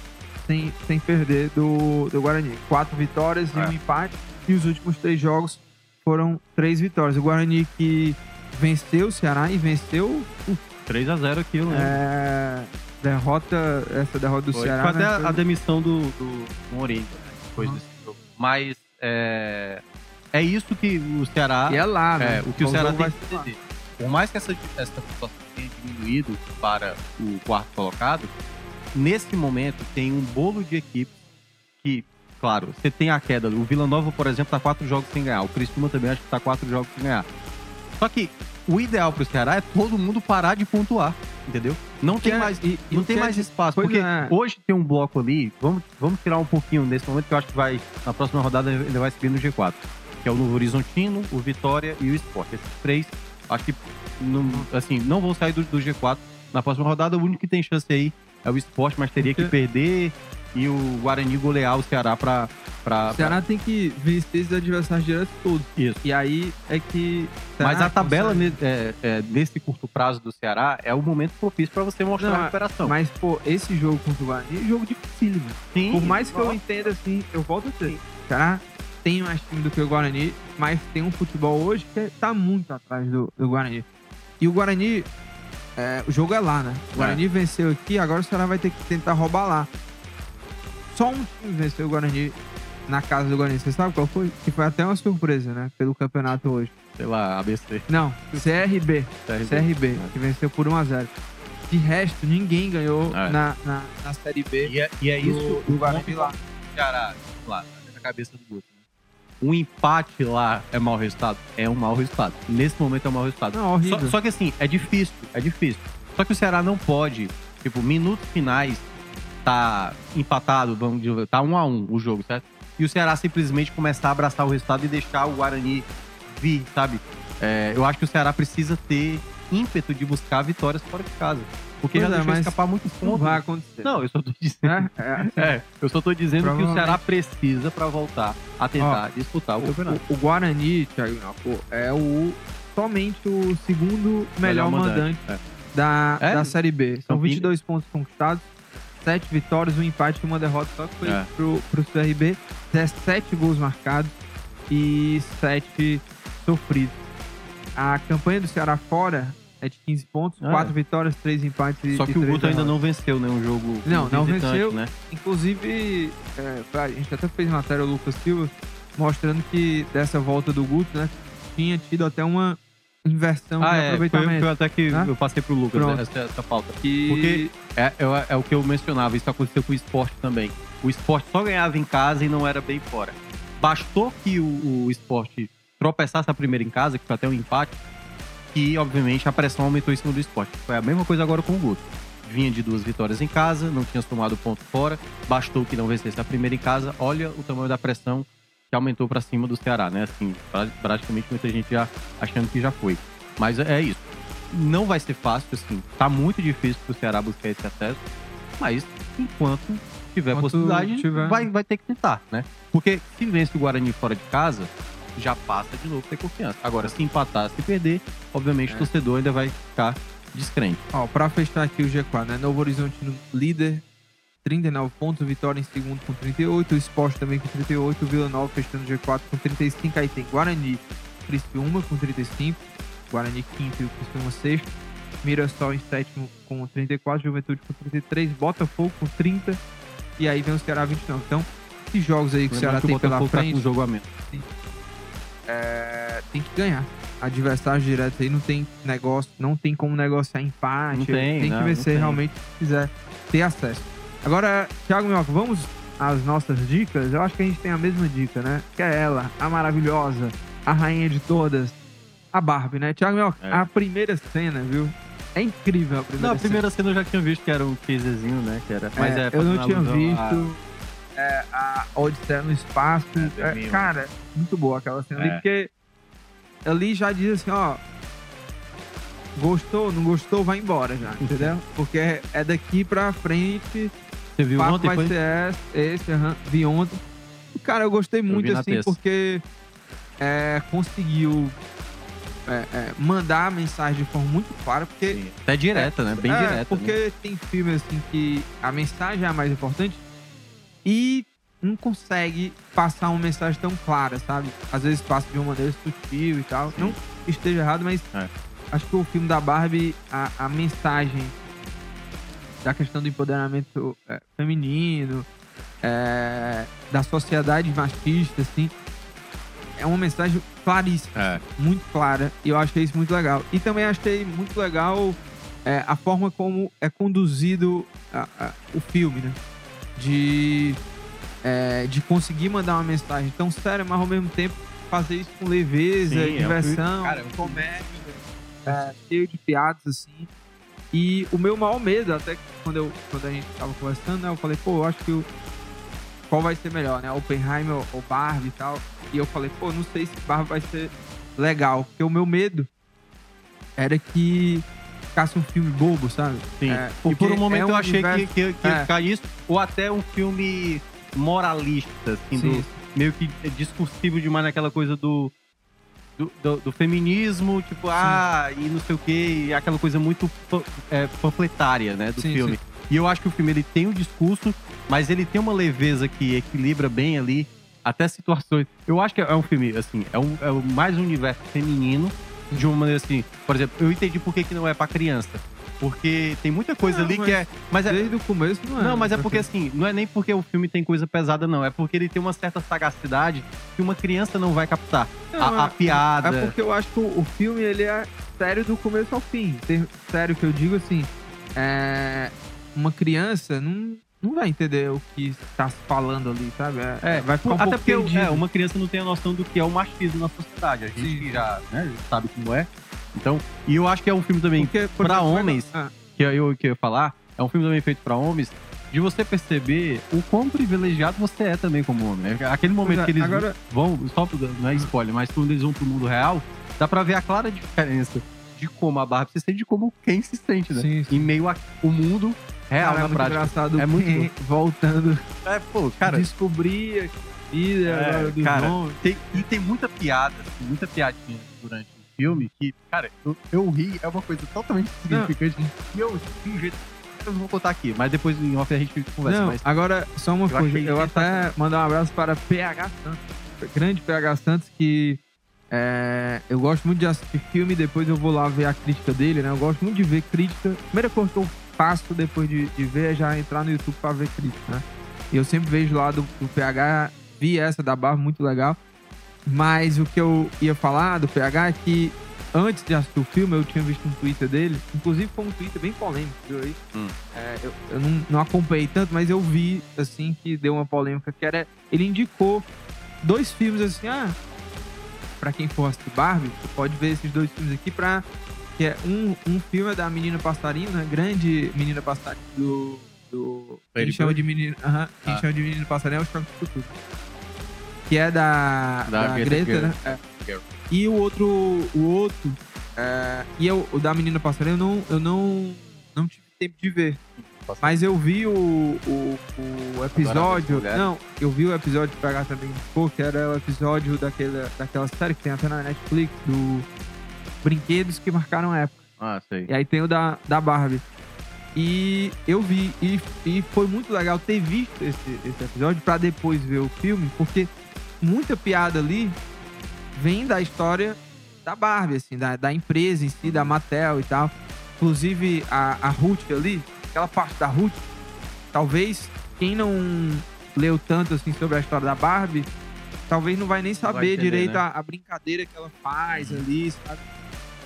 sem, sem perder do, do Guarani. Quatro vitórias e É. um empate. E os últimos três jogos foram três vitórias. O Guarani que venceu o Ceará e venceu 3x0 aquilo, né? é, derrota, essa derrota do Foi. Ceará. Foi até né, a, a demissão do, do Mourinho, né? depois Uhum. desse jogo. Mas é, é isso que o Ceará. E é lá, né? é, o que o Então, Ceará tem que entender. Por mais que essa, essa pontuação tenha diminuído para o quarto colocado, nesse momento tem um bolo de equipes que, claro, você tem a queda. O Vila Nova, por exemplo, tá quatro jogos sem ganhar. O Criciúma também acho que tá quatro jogos sem ganhar. Só que o ideal pro Ceará é todo mundo parar de pontuar, entendeu? Não tem é- mais e- não tem é mais espaço. Porque é. hoje tem um bloco ali. Vamos, vamos tirar um pouquinho nesse momento, que eu acho que vai. Na próxima rodada ele vai subir no G4. Que é o Novo Horizontino, o Vitória e o Sport. Esses três, acho que não, assim, não vão sair do, do G4. Na próxima rodada, o único que tem chance aí é o Sport, mas teria que perder e o Guarani golear o Ceará pra. pra, O Ceará tem que vencer esses adversários diretos todos. Isso. E aí é que. pra- Mas a tabela consegue- ne- é, é, nesse curto prazo do Ceará é o momento propício pra você mostrar Não, a recuperação. Mas, pô, esse jogo contra o Guarani é um jogo dificílimo. Sim, Por mais que eu entenda assim, eu volto a dizer. Ceará tem mais time do que o Guarani, mas tem um futebol hoje que tá muito atrás do, do Guarani. E o Guarani, é, o jogo é lá, né? O Guarani venceu aqui, agora o Ceará vai ter que tentar roubar lá. Só um time venceu o Guarani na casa do Guarani. Você sabe qual foi? Que foi até uma surpresa, né? Pelo campeonato hoje. Sei lá, ABC. Não, CRB. CRB. CRB, É. que venceu por 1x0. De resto, ninguém ganhou É. na, na, na Série B. E é, e é do- isso do Guarani lá. Ceará, lá, na cabeça do Guto. né? Um empate lá é mau resultado? É um mau resultado. Nesse momento é um mau resultado. Não, horrível. Só, só que assim, é difícil, é difícil. Só que o Ceará não pode, tipo, minutos finais, tá empatado, vamos dizer, tá um a um o jogo, certo? E o Ceará simplesmente começar a abraçar o resultado e deixar o Guarani vir, sabe? É, eu acho que o Ceará precisa ter ímpeto de buscar vitórias fora de casa. Porque Pois já é, deixou escapar muito Não ponto. vai acontecer. Não, eu só tô dizendo. Né? É, É, eu só tô dizendo que o. Ceará precisa pra voltar a tentar disputar o, campeonato. O, o Guarani, Thiago Minhoca, é o somente o segundo melhor, mandante, É. da, É? da Série B. São Então, 22 pontos conquistados, 7 vitórias, um empate e uma derrota. Só que foi É. pro, pro CRB, 17 gols marcados e 7 sofridos. A campanha do Ceará fora é de 15 pontos, É. 4 vitórias, 3 empates e Só que o Guto ainda não venceu nenhum jogo. Não, não venceu. Né? Inclusive, é, a gente até fez matéria, o Lucas Silva, mostrando que dessa volta do Guto, né, tinha tido até uma inversão Ah, de é. Foi, aproveitamento. foi até que Né? eu passei pro Lucas né, essa, essa que... Porque é, é, é o que eu mencionava, isso aconteceu com o esporte também. O esporte só ganhava em casa e não era bem fora. Bastou que o, o esporte tropeçasse a primeira em casa, que foi até um empate, que obviamente a pressão aumentou em cima do esporte. Foi a mesma coisa agora com o Guto. Vinha de duas vitórias em casa, não tinha tomado ponto fora, bastou que não vencesse a primeira em casa. Olha o tamanho da pressão que aumentou pra cima do Ceará, né? Assim, pra- praticamente muita gente já achando que já foi. Mas é isso. Não vai ser fácil, assim. Tá muito difícil pro Ceará buscar esse acesso. Mas enquanto tiver Enquanto possibilidade, tiver. Vai, vai ter que tentar, né? Porque se vence o Guarani fora de casa, já passa de novo ter confiança. Agora, se empatar, se perder, obviamente É. o torcedor ainda vai ficar descrente. Ó, pra fechar aqui o G4, né? Novo Horizonte líder, 39 pontos, Vitória em segundo com 38, o Sport também com 38, o Vila Nova fechando o G4 com 35, aí tem Guarani, Criciúma com 35, Guarani quinto e o Criciúma sexto, Mirassol em sétimo com 34, Juventude com 33, Botafogo com 30, e aí vem o Ceará 29. Então, esses jogos aí que o Ceará que tem o pela Botafogo tá frente, com jogo a menos. é, tem que ganhar. Adversários diretos aí não tem negócio, não tem como negociar empate. Não tem, que não, não vencer tem. realmente se quiser ter acesso. Agora, Thiago Minhoca, vamos às nossas dicas? Eu acho que a gente tem a mesma dica, né? Que é ela, a maravilhosa, a rainha de todas, a Barbie, né? Thiago Minhoca, É. a primeira cena, viu? É incrível a primeira Não, a primeira cena eu já tinha visto que era um casezinho, né? Que era, cena. mas é, É, eu não tinha alusão a- visto. é, a Odisseia no espaço. É, É, cara, muito boa aquela cena ali, É. porque ali já diz assim, ó. Gostou, não gostou, vai embora já, entendeu? Porque é- daqui pra frente, Você o viu ontem, vai foi? ser esse, esse aham, vi ontem. Cara, eu gostei muito na assim, porque é, conseguiu é, é, mandar a mensagem de forma muito clara, porque Sim, Até direta, né? Bem é, direta. Porque né? tem filmes assim que a mensagem é a mais importante e não consegue passar uma mensagem tão clara, sabe? Às vezes passa de uma maneira sutil e tal. Sim. Não esteja errado, mas É. acho que o filme da Barbie, a, a mensagem da questão do empoderamento é, feminino, é, da sociedade machista, assim, é uma mensagem claríssima É. muito clara e eu achei isso muito legal. E também achei muito legal é, a forma como é conduzido a- a- o filme, né? De, é, de conseguir mandar uma mensagem tão séria, mas ao mesmo tempo fazer isso com leveza, Sim, é diversão, cara, é um comédia, é, cheio de piadas, assim. E o meu maior medo, até quando, eu, quando a gente tava conversando, né? Eu falei, pô, eu acho que o, qual vai ser melhor, né? Oppenheimer ou Barbie e tal. E eu falei, pô, não sei se Barbie vai ser legal. Porque o meu medo era que ficasse um filme bobo, sabe? Sim. É, e por um momento é um eu achei universo- que, que, que ia É. ficar isso, ou até um filme moralista, assim, Sim. do- meio que discursivo demais naquela coisa do, do, do- do feminismo, tipo, ah, e não sei o quê, e aquela coisa muito é, panfletária, né, do Sim, filme. E eu acho que o filme ele tem um discurso, mas ele tem uma leveza que equilibra bem ali até situações. Eu acho que é um filme, assim, é, um, é mais um universo feminino, de uma maneira assim. Por exemplo, eu entendi por que, que não é pra criança. Porque tem muita coisa Não, ali que é. Mas é, Desde o começo não é. não, mas é porque assim, não é nem porque o filme tem coisa pesada, não. É porque ele tem uma certa sagacidade que uma criança não vai captar. Não, a, a é- piada. É porque eu acho que o, filme ele é sério do começo ao fim. Sério que eu digo assim, é, uma criança não, não vai entender o que está se falando ali, sabe? É, É, vai ficar um até porque é, uma criança não tem a noção do que é o machismo na sociedade. A gente Sim. já né, sabe como é. Então, e eu acho que é um filme também por exemplo, homens, ah, que eu, que eu ia falar, é um filme também feito pra homens, de você perceber o quão privilegiado você é também como homem. né? Aquele momento é, que eles agora- vão, só não é spoiler, mas quando eles vão pro mundo real, dá pra ver a clara diferença de como a Barbie se sente e como quem se sente, né? Sim, sim. Em meio ao mundo real, cara, é na muito prática. engraçado É muito voltando É, pô, cara, descobrir a vida É, cara, nomes. Tem- e tem muita piada, assim, muita piadinha durante o filme que, cara, eu, eu ri, é uma coisa totalmente significante. E eu de um jeito. Eu não vou contar aqui, mas depois em off a gente conversa. Não, mas agora, só uma Eu coisa. Eu até mandar um abraço para PH Santos. Grande PH Santos, que é, eu gosto muito de assistir filme e depois eu vou lá ver a crítica dele, né? Eu gosto muito de ver crítica. Primeira coisa que eu faço depois de, de ver é já entrar no YouTube para ver crítica, né? E eu sempre vejo lá do, do PH, vi essa da Barra, muito legal. Mas o que eu ia falar do PH é que antes de assistir o filme, eu tinha visto um Twitter dele. Inclusive foi um Twitter bem polêmico, viu aí? Hum. É, eu eu não, não acompanhei tanto, mas eu vi, assim, que deu uma polêmica, que era... Ele indicou dois filmes, assim, ah... Pra quem for assistir Barbie, você pode ver esses dois filmes aqui pra... Que é um, um filme é da Menina Passarinho, né? Grande Menina Passarinho do... do que Lady ele chama de Menina... Aham, que Ah. chama de Menina Passarinho é o do Futuro. Que é da, Da da, Greta né? É. E o outro... O outro... é, e eu, o da Menina Passarinho eu não, eu não, não tive tempo de ver. Mas eu vi o, o, o episódio. Mulher. Não, eu vi o episódio que o PH também indicou, que era o episódio daquela, daquela série que tem até na Netflix, do Brinquedos que marcaram a época. Ah, sei. E aí tem o da, da Barbie. E eu vi, e, e foi muito legal ter visto esse, esse episódio pra depois ver o filme, porque muita piada ali vem da história da Barbie, assim, da, da empresa em si, da Mattel e tal. Inclusive a, a Ruth ali, aquela parte da Ruth, talvez quem não leu tanto assim sobre a história da Barbie, talvez não vai nem saber entender, direito né? a, a brincadeira que ela faz ali, sabe?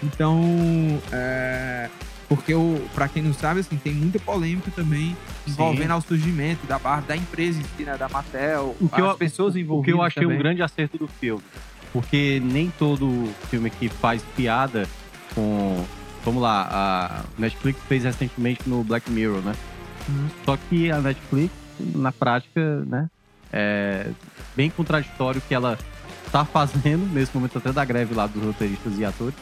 Então, é, porque o, pra quem não sabe, assim, tem muita polêmica também envolvendo ao surgimento da Barbie, da empresa em si, né, da Mattel, O que as eu- pessoas O envolvidas que eu achei também. um grande acerto do filme. Porque nem todo filme que faz piada com. Vamos lá, a Netflix fez recentemente no Black Mirror, né? Uhum. Só que a Netflix, na prática, né? É bem contraditório o que ela tá fazendo, nesse momento até da greve lá dos roteiristas e atores,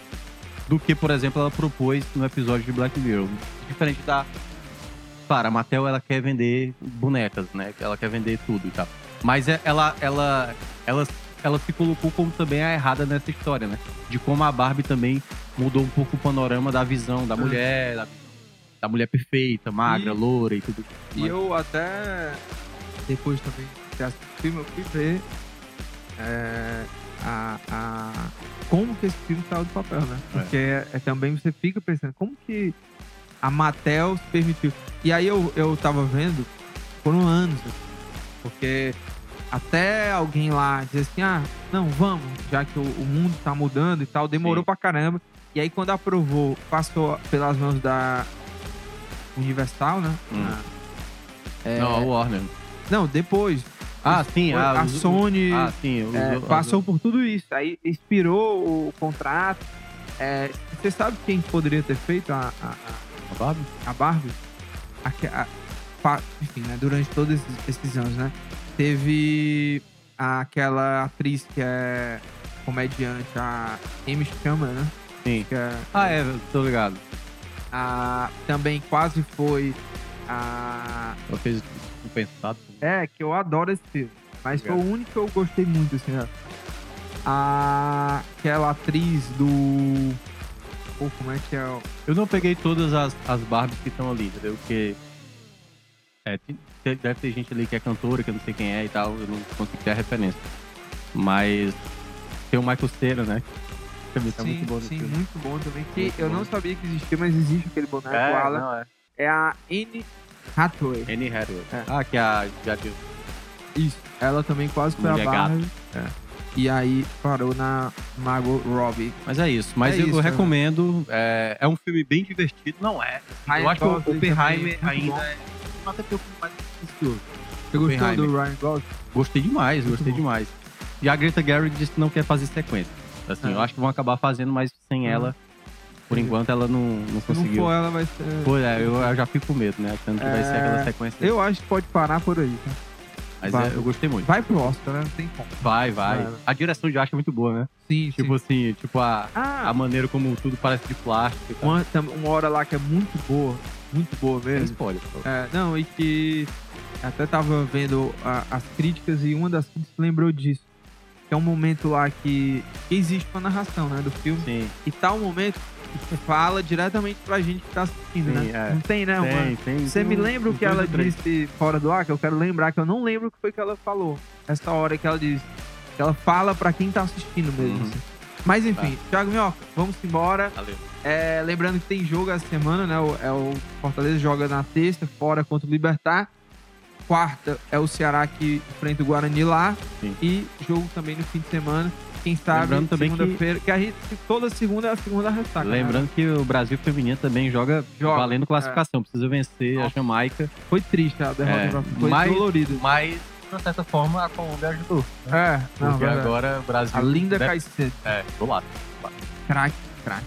do que, por exemplo, ela propôs no episódio de Black Mirror. Diferente da. Claro, a Mattel ela quer vender bonecas, né? Ela quer vender tudo e tal. Mas é- ela, ela, ela, ela se colocou como também a errada nessa história, né? De como a Barbie também mudou um pouco o panorama da visão da mulher, da, da mulher perfeita, magra, E- loura e tudo. E eu até, depois também de assistir o filme, eu fui ver é, a, a- como que esse filme saiu do papel, né? É. Porque é, é também você fica pensando, como que a Mattel se permitiu? E aí eu, eu tava vendo, foram anos, assim, porque até alguém lá dizer assim, ah, não, vamos, já que o, o mundo tá mudando e tal, demorou Sim. pra caramba. E aí quando aprovou, passou pelas mãos da Universal, né? Hum. Ah, é, Não, a Warner. não, depois. Ah, sim. Foi- ah, a os- Sony Ah, sim. é, passou por tudo isso. Aí expirou o contrato. É, você sabe quem poderia ter feito a, a, a Barbie? a- a Barbie? A- enfim, né, durante todos esses, anos, né? Teve aquela atriz que é comediante, a Amy Schumer, né? Sim. É, Ah, é, tô ligado. a, também quase foi a Ela fez um pensado. É, que eu adoro esse filme. Mas foi o Obrigado. único que eu gostei muito, assim. A... Aquela atriz do... Pô, como é que é? Eu não peguei todas as, as Barbies que estão ali, entendeu? Porque É, deve ter gente ali que é cantora, que eu não sei quem é e tal, eu não consigo ter a referência. Mas tem o Michael Cera, né? Também tá sim, muito bom sim, muito bom também. Que Muito eu bom. não sabia que existia, mas existe aquele boneco É, Alan. não, é. É a Anne Hathaway. Annie Hathaway. É. Ah, que é a viu. Isso. Ela também quase foi a Mulher. Barbie. É. E aí parou na Margot Robbie. Mas é isso. Mas É eu isso, né? recomendo. É, é um filme bem divertido, não é? Ryan eu acho que o Oppenheimer ainda bom. é. Até porque o filme mais. Você gostou do Ryan Gosling? Gostei demais, Muito gostei bom. demais. E a Greta Gerwig disse que não quer fazer sequência. Assim, É. eu acho que vão acabar fazendo, mas sem Uhum. ela. Por enquanto ela não, não Se não conseguiu. for ela, vai ser... Pô, é, eu, eu já fico com medo, né? Achando que vai ser É, aquela sequência. Eu acho que pode parar por aí. tá? Mas vai. é, eu gostei muito. Vai pro Oscar, né? Não tem como. Vai, vai. Vai. A direção de arte é muito boa, né? Sim, Tipo sim. assim, tipo a, Ah, a maneira como tudo parece de plástico tal. uma, uma hora lá que é muito boa. Muito boa mesmo. spoiler, pô. É, não, e que até tava vendo a- as críticas e uma das críticas lembrou disso. Que é um momento lá que, que existe uma narração, né, do filme. Sim, E tá um momento fala diretamente pra gente que tá assistindo, Sim, né? é. Não tem, né? tem, tem. Você tem me uns- lembra o que ela disse fora do ar? Que eu quero lembrar, que eu não lembro o que foi que ela falou. Essa hora que ela disse. Que ela fala pra quem tá assistindo mesmo. Uhum. assim. Mas enfim, Thiago Minhoca, vamos embora. Valeu. É, lembrando que tem jogo essa semana, né? O, é o Fortaleza joga na terça, fora contra o Libertar. Quarta é o Ceará que enfrenta o Guarani lá. Sim. E jogo também no fim de semana. Quem sabe, Lembrando também que- segunda-feira. Que... a gente, toda segunda é a segunda ressaca. né? Lembrando que o Brasil feminino também joga, Joga, valendo classificação. Precisa vencer a Nossa. Jamaica. Foi triste a derrota. É, foi mas- dolorido. Mas, de certa forma, a Colômbia ajudou. É, não, Porque verdade. agora o Brasil. A linda deve- Caicedo. É, do lado. Craque, craque.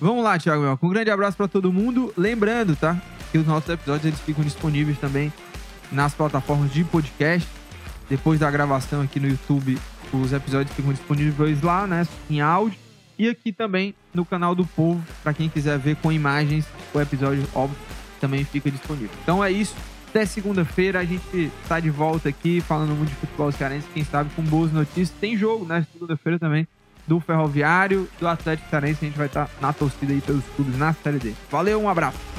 Vamos lá, Thiago Minhoca. Um grande abraço pra todo mundo. Lembrando, tá? Que os nossos episódios eles ficam disponíveis também nas plataformas de podcast. Depois da gravação aqui no YouTube, os episódios ficam disponíveis lá, né? Em áudio. E aqui também no canal do Povo, pra quem quiser ver com imagens, o episódio, óbvio, também fica disponível. Então é isso. Até segunda-feira a gente tá de volta aqui falando muito de futebol cearense, quem sabe com boas notícias. Tem jogo, né? Segunda-feira também do Ferroviário, do Atlético Cearense. A gente vai estar na torcida aí pelos clubes na Série D. Valeu, um abraço.